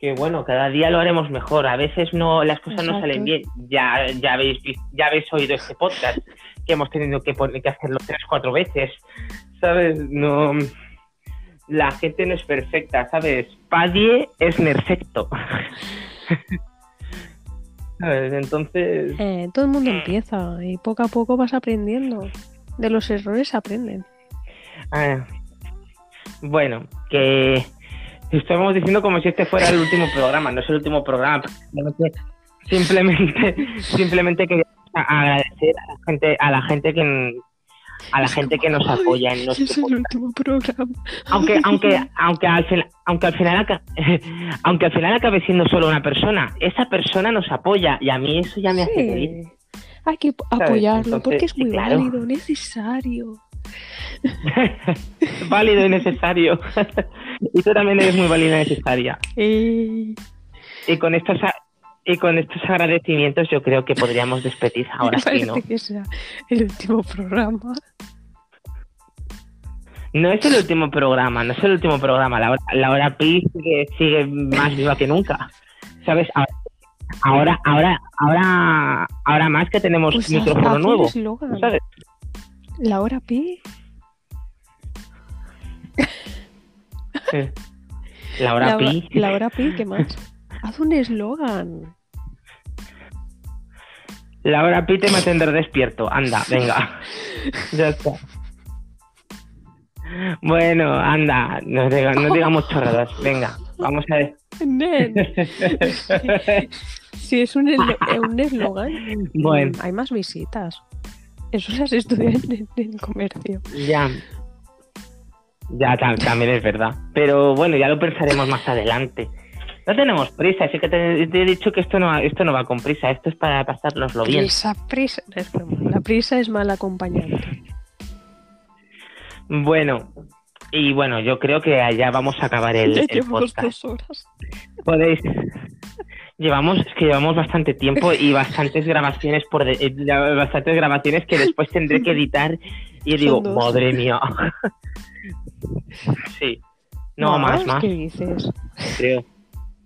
Que bueno, cada día lo haremos mejor. A veces no las cosas no salen bien. Ya, ya habéis ya habéis oído este podcast que hemos tenido que poner que hacerlo tres, cuatro veces. ¿Sabes? No. La gente no es perfecta, ¿sabes? Padie es perfecto. ¿Sabes? Entonces. Eh, todo el mundo empieza y poco a poco vas aprendiendo. De los errores aprenden. ah, bueno, que estamos diciendo como si este fuera el último programa, no es el último programa. Simplemente, simplemente, quería agradecer a la gente, a la gente que a la gente que nos apoya en nuestro Es el último programa. aunque aunque aunque al final aunque al final aunque al final acabe siendo solo una persona esa persona nos apoya y a mí eso ya me hace feliz. Hay que apoyarlo Entonces, porque es muy claro. válido, necesario. válido y necesario. Y tú también eres muy válida y necesaria. Eh, y con estos a- y con estos agradecimientos yo creo que podríamos despedir ahora sí no que sea el último programa. no es el último programa no es el último programa. La hora, la hora pi sigue, sigue más viva que nunca. Sabes ahora ahora ahora ahora más que tenemos Pues micrófono nuevo. ¿sabes? La hora pi. Sí. La hora la, pi. la hora pi, ¿qué más? Haz un eslogan. La hora pi te mantendrá despierto. Anda, venga. ya está. Bueno, anda, no, diga- no digamos chorradas. Venga, vamos a ver. Nen. Si es un eslo- eh, un eslogan, Bueno. hay más visitas. Eso se has estudiado en, en comercio. Ya. Ya tam- también es verdad. Pero bueno, ya lo pensaremos más adelante. No tenemos prisa, así que te, te he dicho que esto no, va- esto no va con prisa, esto es para pasárnoslo bien. Prisa, prisa. La prisa es mal acompañante. Bueno, y bueno, yo creo que allá vamos a acabar el, ya el podcast. dos horas. Podéis. Llevamos, es que llevamos bastante tiempo y bastantes grabaciones por de- eh, bastantes grabaciones que después tendré que editar y Son digo, dos. madre mía. sí. No, más, más, ¿Qué dices? creo.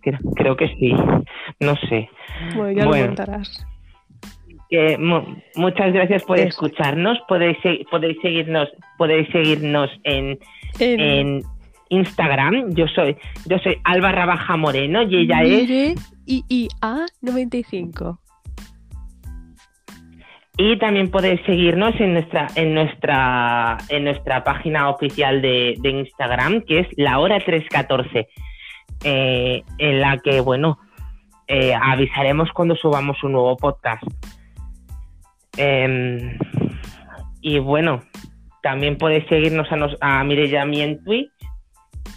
creo. Creo que sí. No sé. Bueno, ya Bueno. lo contarás. Mu- muchas gracias por Eso. escucharnos. Podéis, podéis seguirnos, podéis seguirnos en, En, en Instagram. Yo soy, yo soy Alba barra baja Moreno y ella es Mire IIA 95. Y también podéis seguirnos en nuestra, en nuestra, en nuestra página oficial de, de Instagram, que es la hora 314, eh, en la que, bueno, eh, avisaremos cuando subamos un nuevo podcast. Em, y bueno, también podéis seguirnos a, nos, a Mireia a mí en Twitch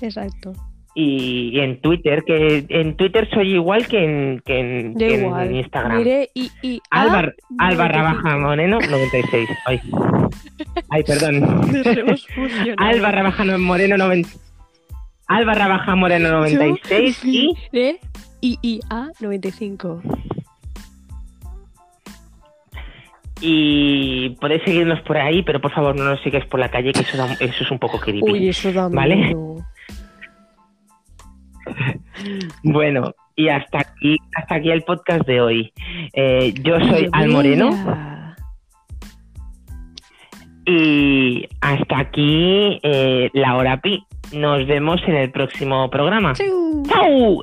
Exacto. y, y en Twitter, que en Twitter soy igual que en, que en, que en. Instagram. Mire IIA. Alba, Alba 95. Rabaja Moreno 96. Ay, Ay perdón. Alba Rabaja Moreno 90. Alba Rabaja Moreno 96 Yo, y Mire IIA 95. y podéis seguirnos por ahí, pero por favor no nos sigáis por la calle, que eso, da- eso es un poco creepy. Uy, eso da ¿Vale? Bueno, y hasta aquí, hasta aquí el podcast de hoy. Eh, yo soy Al Moreno y hasta aquí eh, la hora pi. Nos vemos en el próximo programa. Chau.